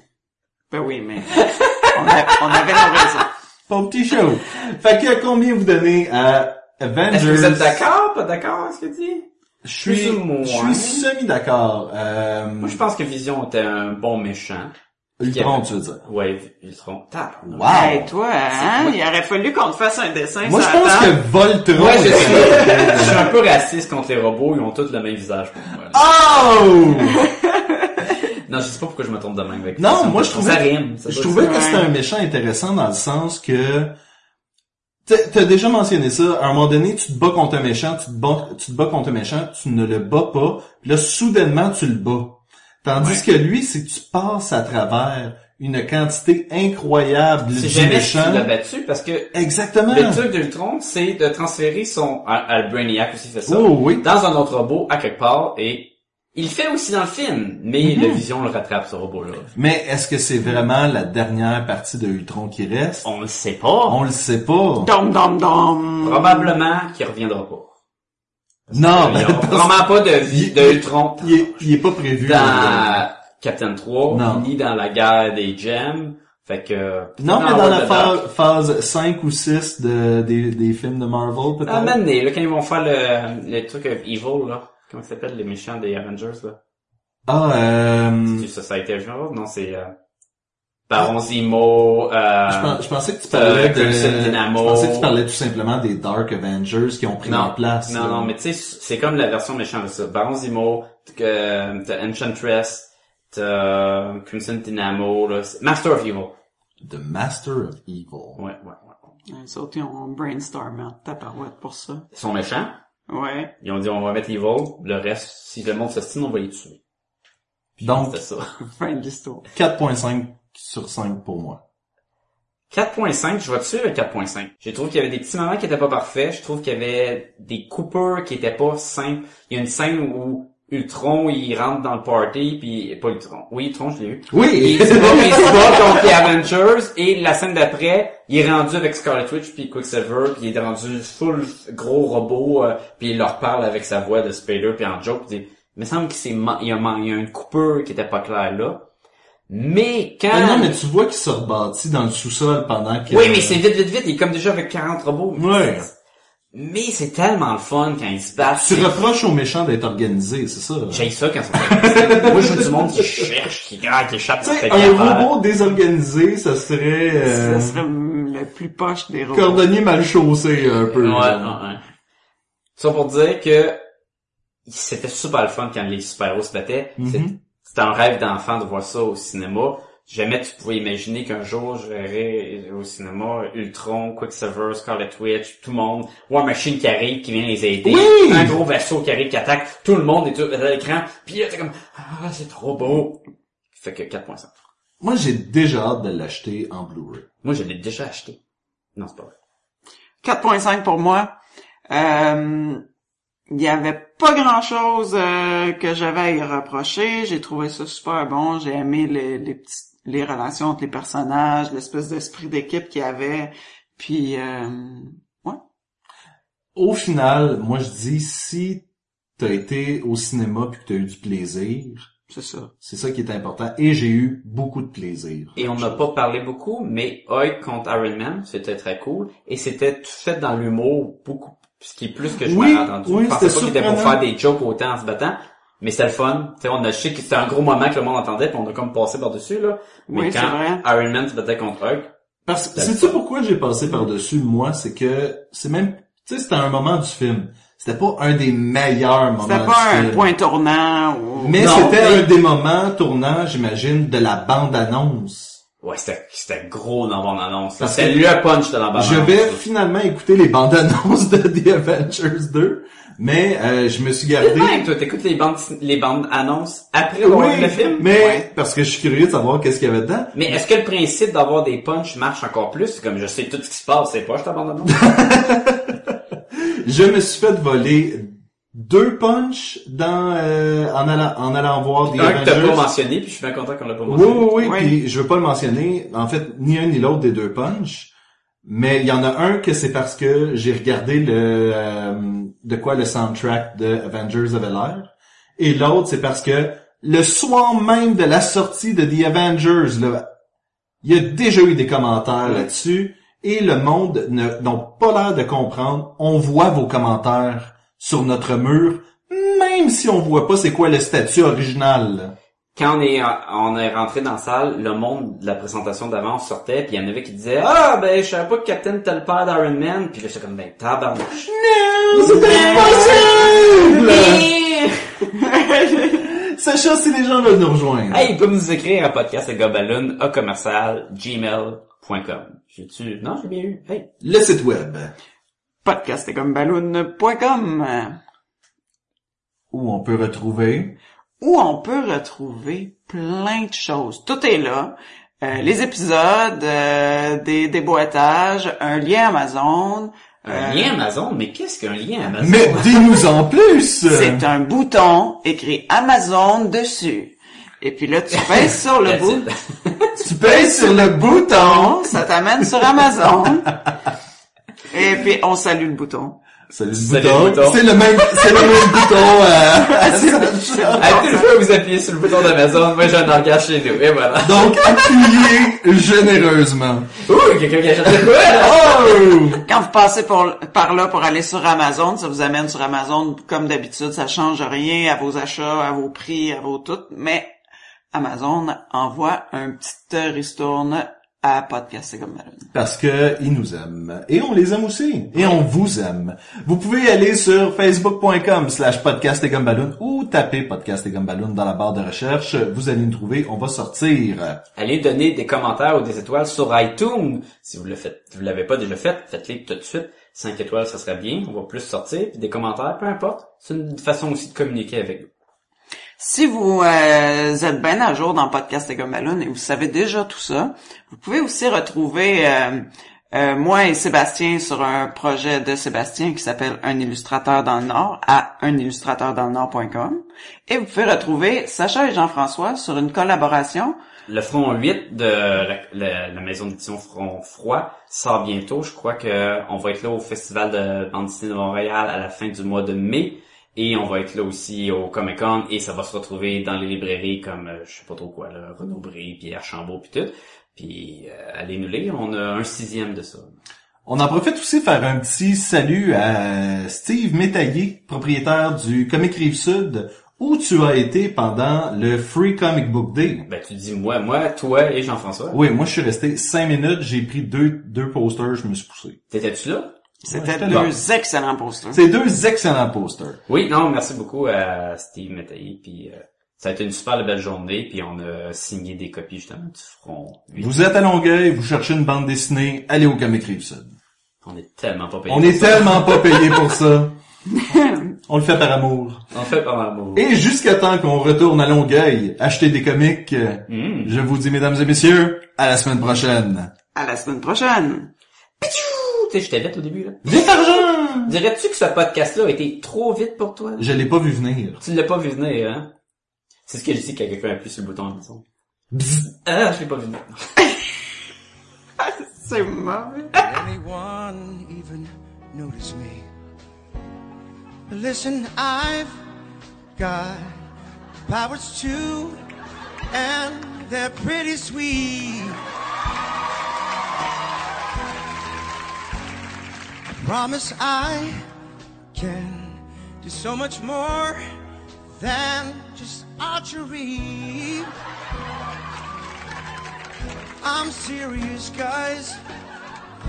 Ben oui, mais (laughs) on, a- on avait nos raisons. Bon petit show. Fait que combien vous donnez à Avengers? Est-ce que vous êtes d'accord, pas d'accord, ce que dit? Je suis, je suis semi-d'accord. Euh, Moi, je pense que Vision était un bon méchant. Ultron, tu veux dire. Ouais, Ultron. Tape. Wow. Hey, toi, hein? Il aurait fallu qu'on te fasse un dessin Moi, je pense que Voltron... Ouais, je suis, (laughs) je suis un peu raciste contre les robots, ils ont tous le même visage pour moi. là. Oh! Non, je sais pas pourquoi je me trompe de même avec Non, ça. moi, je ça trouvais- rime. ça Je trouvais que c'était un méchant intéressant dans le sens que t'as déjà mentionné ça. À un moment donné, tu te bats contre un méchant, tu te bats, tu te bats contre un méchant, tu ne le bats pas, puis là, soudainement, tu le bats. Tandis que lui, c'est que tu passes à travers une quantité incroyable du jamais si méchant. tu l'as battu parce que Exactement. le truc d'Ultron, c'est de transférer son, à, Brainiac aussi fait ça, Oh oui. dans un autre robot à quelque part et il le fait aussi dans le film, mais Mm-hmm. le Vision le rattrape ce robot-là. Mais est-ce que c'est vraiment la dernière partie de Ultron qui reste? On le sait pas. On le sait pas. Dom, dom, dom. Probablement qu'il reviendra pas. Non, Il y mais aura probablement pas de, vie, de Ultron il est, il est pas prévu. dans Captain 3, Non. ni dans la guerre des gems. Fait que... Non, mais dans la phase, phase 5 ou 6 de, des, des films de Marvel, peut-être? À un moment donné, là, quand ils vont faire le, le truc of Evil, là. Comment ça s'appelle, les méchants des Avengers, là? Ah, euh, C'est Society of Heroes? Non, c'est, euh, Baron Zemo, euh, je, pens- je pensais que tu parlais euh, de, Crimson Dynamo. je pensais que tu parlais tout simplement des Dark Avengers qui ont pris non, leur place. non, là. non, mais tu sais, c'est comme la version méchante de ça. Baron Zemo, que, t'as Enchantress, t'as Crimson Dynamo, là. Master of Evil. The Master of Evil. Ouais, ouais, ouais. Les autres, ils ont brainstormé en tabarouette pour ça. Ils sont méchants. Ouais. Ils ont dit, on va mettre Evil. Le reste, si le monde s'estime, on va les tuer. Donc, C'était ça. (laughs) Fin de l'histoire. 4.5 sur 5 pour moi. 4.5, je vais te suivre avec 4.5. J'ai trouvé qu'il y avait des petits moments qui étaient pas parfaits. Je trouve qu'il y avait des coupeurs qui étaient pas simples. Il y a une scène où Ultron, il rentre dans le party, puis pas Ultron. Oui, Ultron, je l'ai eu. Oui! Il se bat, il se bat contre les Avengers, et la scène d'après, il est rendu avec Scarlet Witch puis Quicksilver, puis il est rendu full gros robot, euh, puis il leur parle avec sa voix de Spider, puis en joke, puis il dit, il me semble qu'il il y a, il y a une coupeur qui était pas claire là. Mais quand... Ah non, mais tu vois qu'il se rebâtit dans le sous-sol pendant que... Oui, mais c'est vite, vite, vite. Il est comme déjà avec 40 robots. Ouais. Mais c'est tellement le fun quand ils se battent. Tu reproches aux méchants d'être organisés, c'est ça? J'ai ça quand c'est Moi, je veux du monde qui cherche, qui gratte, qui échappe. Tu sais, un robot désorganisé, ça serait... euh, Ça serait le plus poche des robots. cordonnier mal chaussé, un peu. Ouais, ouais, ouais. Ça pour dire que c'était super le fun quand les super-héros se battaient. Mhm. C'est- C'était un rêve d'enfant de voir ça au cinéma. Jamais tu pouvais imaginer qu'un jour je verrais au cinéma Ultron, Quicksilver, Scarlet Witch, tout le monde, War Machine qui arrive, qui vient les aider, Oui! un gros vaisseau qui arrive, qui attaque, tout le monde est tout- à l'écran, puis là t'es comme ah c'est trop beau. Fait que 4.5. Moi, j'ai déjà hâte de l'acheter en Blu-ray. Moi je l'ai déjà acheté. Non c'est pas vrai. 4.5 pour moi. Euh, il y avait pas grand chose que j'avais à y reprocher. J'ai trouvé ça super bon. J'ai aimé les, les petites les relations entre les personnages, l'espèce d'esprit d'équipe qu'il y avait. Puis euh, ouais. Au final, moi, je dis, si t'as été au cinéma puis que t'as eu du plaisir, C'est ça. c'est ça qui est important. Et j'ai eu beaucoup de plaisir. Et on n'a pas parlé beaucoup, mais Hulk contre Iron Man, c'était très cool. Et c'était tout fait dans l'humour, beaucoup. Ce qui est plus que je Oui, m'avais entendu. oui, je pensais pas c'était qu'il était pour faire des jokes autant en se battant. Mais c'était le fun. Tu sais, on a, je sais que c'était un gros moment que le monde entendait, puis on a comme passé par-dessus, là. Mais Oui, quand vrai. Iron Man se battait contre Hulk, Parce que, sais-tu pourquoi j'ai passé par-dessus, moi? C'est que, c'est même, tu sais, c'était un moment du film. C'était pas un des meilleurs moments C'était du pas un film. point tournant ou... Mais c'était mais- un des moments tournants, j'imagine, de la bande-annonce. ouais, c'était, c'était gros dans mon annonce. Parce C'était le punch de la bande Je vais finalement écouter les bandes-annonces de The Avengers 2, mais euh, je me suis gardé... Même, toi, t'écoutes les bandes, les bandes annonces après avoir vu Oui, le film? mais Ouais. parce que je suis curieux de savoir qu'est-ce qu'il y avait dedans. Mais est-ce que le principe d'avoir des punchs marche encore plus? C'est Comme je sais tout ce qui se passe, c'est pas, je t'abandonne. (laughs) Je me suis fait voler deux punchs dans euh, en allant en allant voir The Un que t'as pas mentionné, puis je suis bien content qu'on l'a pas mentionné. oui, oui, Oui. puis je veux pas le mentionner. En fait, ni un ni l'autre des deux punchs. Mais il y en a un que c'est parce que j'ai regardé le euh, de quoi le soundtrack de Avengers avait l'air. Et l'autre, c'est parce que le soir même de la sortie de The Avengers, là, il y a déjà eu des commentaires là-dessus. Et le monde n'a pas l'air de comprendre. On voit vos commentaires sur notre mur, même si on voit pas c'est quoi le statut original. Quand on est, on est rentré dans la salle, le monde de la présentation d'avant sortait, puis il y en avait qui disaient, ah, ben, je savais pas que Captain était le père d'Iron Man, puis là, j'étais comme, ben, tabarnouche. Non, c'est impossible! (laughs) Sacha, si les gens veulent nous rejoindre. Hey, ils peuvent nous écrire à podcast à commercial, gmail.com. J'ai-tu, non, j'ai bien eu. Hey. Le site web, podcastecomballoon.com où on peut retrouver... où on peut retrouver plein de choses. Tout est là. Euh, les épisodes, euh, des déboîtages, un lien Amazon. Un euh, lien Amazon, mais qu'est-ce qu'un lien Amazon? Mais (laughs) dis-nous en plus! C'est un bouton écrit Amazon dessus. Et puis là, tu pèses (laughs) sur le That's bout. it. (laughs) Tu pèses sur le bouton! Ça t'amène sur Amazon. Et puis, on salue le bouton. C'est le Salut bouton. le bouton. C'est le même, c'est le même (laughs) bouton euh, à. À toute fois que vous appuyez sur le bouton d'Amazon, moi j'ai un langage chez nous, et voilà. Donc, appuyez généreusement. Ouh, quelqu'un qui achète de quoi, là? Oh! Quand vous passez pour- par là pour aller sur Amazon, ça vous amène sur Amazon comme d'habitude. Ça change rien à vos achats, à vos prix, à vos tout. Mais Amazon envoie un petit ristourne à Podcast comme Malone. Parce que ils nous aiment. Et on les aime aussi. Et on vous aime. Vous pouvez aller sur facebook.com slash podcast et gumballoon ou taper podcast et gumballoon dans la barre de recherche. Vous allez nous trouver. On va sortir. Allez donner des commentaires ou des étoiles sur iTunes. Si vous le faites, vous l'avez pas déjà fait, faites-les tout de suite. 5 étoiles, ça serait bien. On va plus sortir. Puis des commentaires, peu importe. C'est une façon aussi de communiquer avec nous. Si vous euh, êtes bien à jour dans Podcast et Gumballoon et vous savez déjà tout ça, vous pouvez aussi retrouver euh, euh, moi et Sébastien sur un projet de Sébastien qui s'appelle Un illustrateur dans le Nord à unillustrateurdanslenord.com et vous pouvez retrouver Sacha et Jean-François sur une collaboration Le front 8 de la, maison d'édition Front Froid sort bientôt. Je crois que on va être là au Festival de bande de Montréal à la fin du mois de mai. Et on va être là aussi au Comic Con et ça va se retrouver dans les librairies comme euh, je sais pas trop quoi là, Renaud Bré, puis Archambault puis tout. Puis euh, allez nous lire, on a un sixième de ça. On en profite aussi faire un petit salut à Steve Métaillé, propriétaire du Comic Rive Sud, où tu as été pendant le Free Comic Book Day. Ben tu dis moi, moi, toi et Jean-François. Oui, moi je suis resté cinq minutes, j'ai pris deux, deux posters, je me suis poussé. T'étais-tu là? C'était deux excellents posters. C'est deux excellents posters. Oui, non, merci beaucoup à Steve Métaillé. Puis euh, ça a été une super belle journée. Puis on a signé des copies justement du front. Vous êtes à Longueuil, vous cherchez une bande dessinée, allez au Comic Rive Sud. On est tellement pas payé. On pour est ça. tellement pas payé pour ça. (laughs) On le fait par amour. On fait par l'amour. Et jusqu'à temps qu'on retourne à Longueuil, acheter des comics, euh, Mm. je vous dis, mesdames et messieurs, à la semaine prochaine. À la semaine prochaine. Tu sais, j'étais vite au début là. Vite argent! Dirais-tu que ce podcast-là a été trop vite pour toi? Je l'ai pas vu venir. Tu l'as pas vu venir, hein? C'est ce que je dis quand quelqu'un appuie sur le bouton. Bzz. Ah, je l'ai pas vu venir. (laughs) C'est mauvais. Did anyone even notice me? Listen, I've got powers too, and they're pretty sweet. Promise I can do so much more than just archery. I'm serious, guys.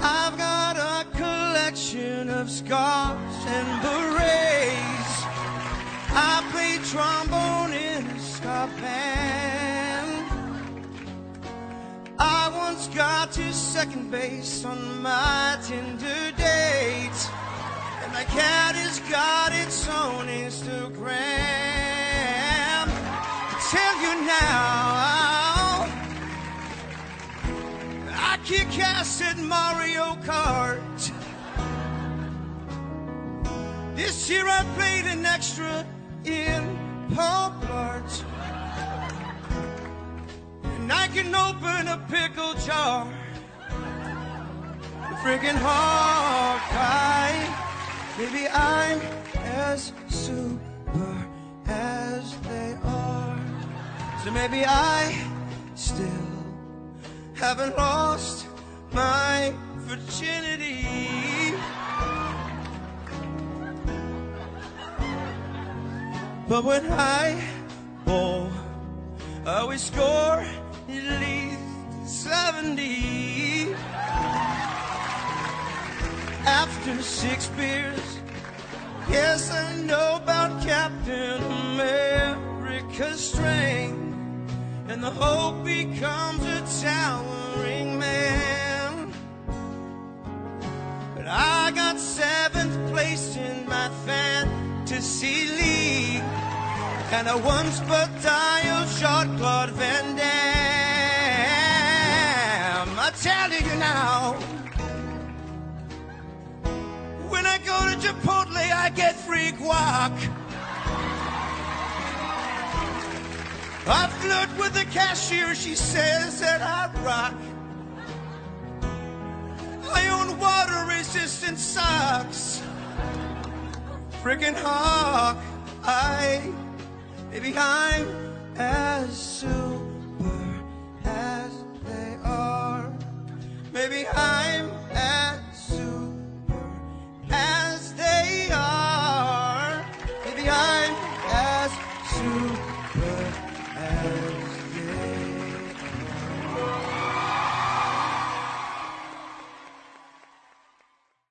I've got a collection of scars and berets. I play trombone in a ska band. I once got to second base on my Tinder date. And my cat has got its own Instagram. I tell you now, I kick ass at Mario Kart. This year I played an extra in Pop Art. Can open a pickle jar. Friggin' Hawkeye. Maybe I'm as super as they are. So maybe I still haven't lost my virginity. But when I bowl, I always score at least 70. After six beers, yes, I know about Captain America's strength. And the hope becomes a towering man. But I got seventh place in my fantasy league. And I once but dialed shot Claude Van Damme. I tell you now, when I go to Chipotle, I get free guac. I flirt with the cashier, she says that I rock. I own water resistant socks. Freaking hawk, I, maybe I'm as super as. Maybe I'm as super as they are. Maybe I'm as super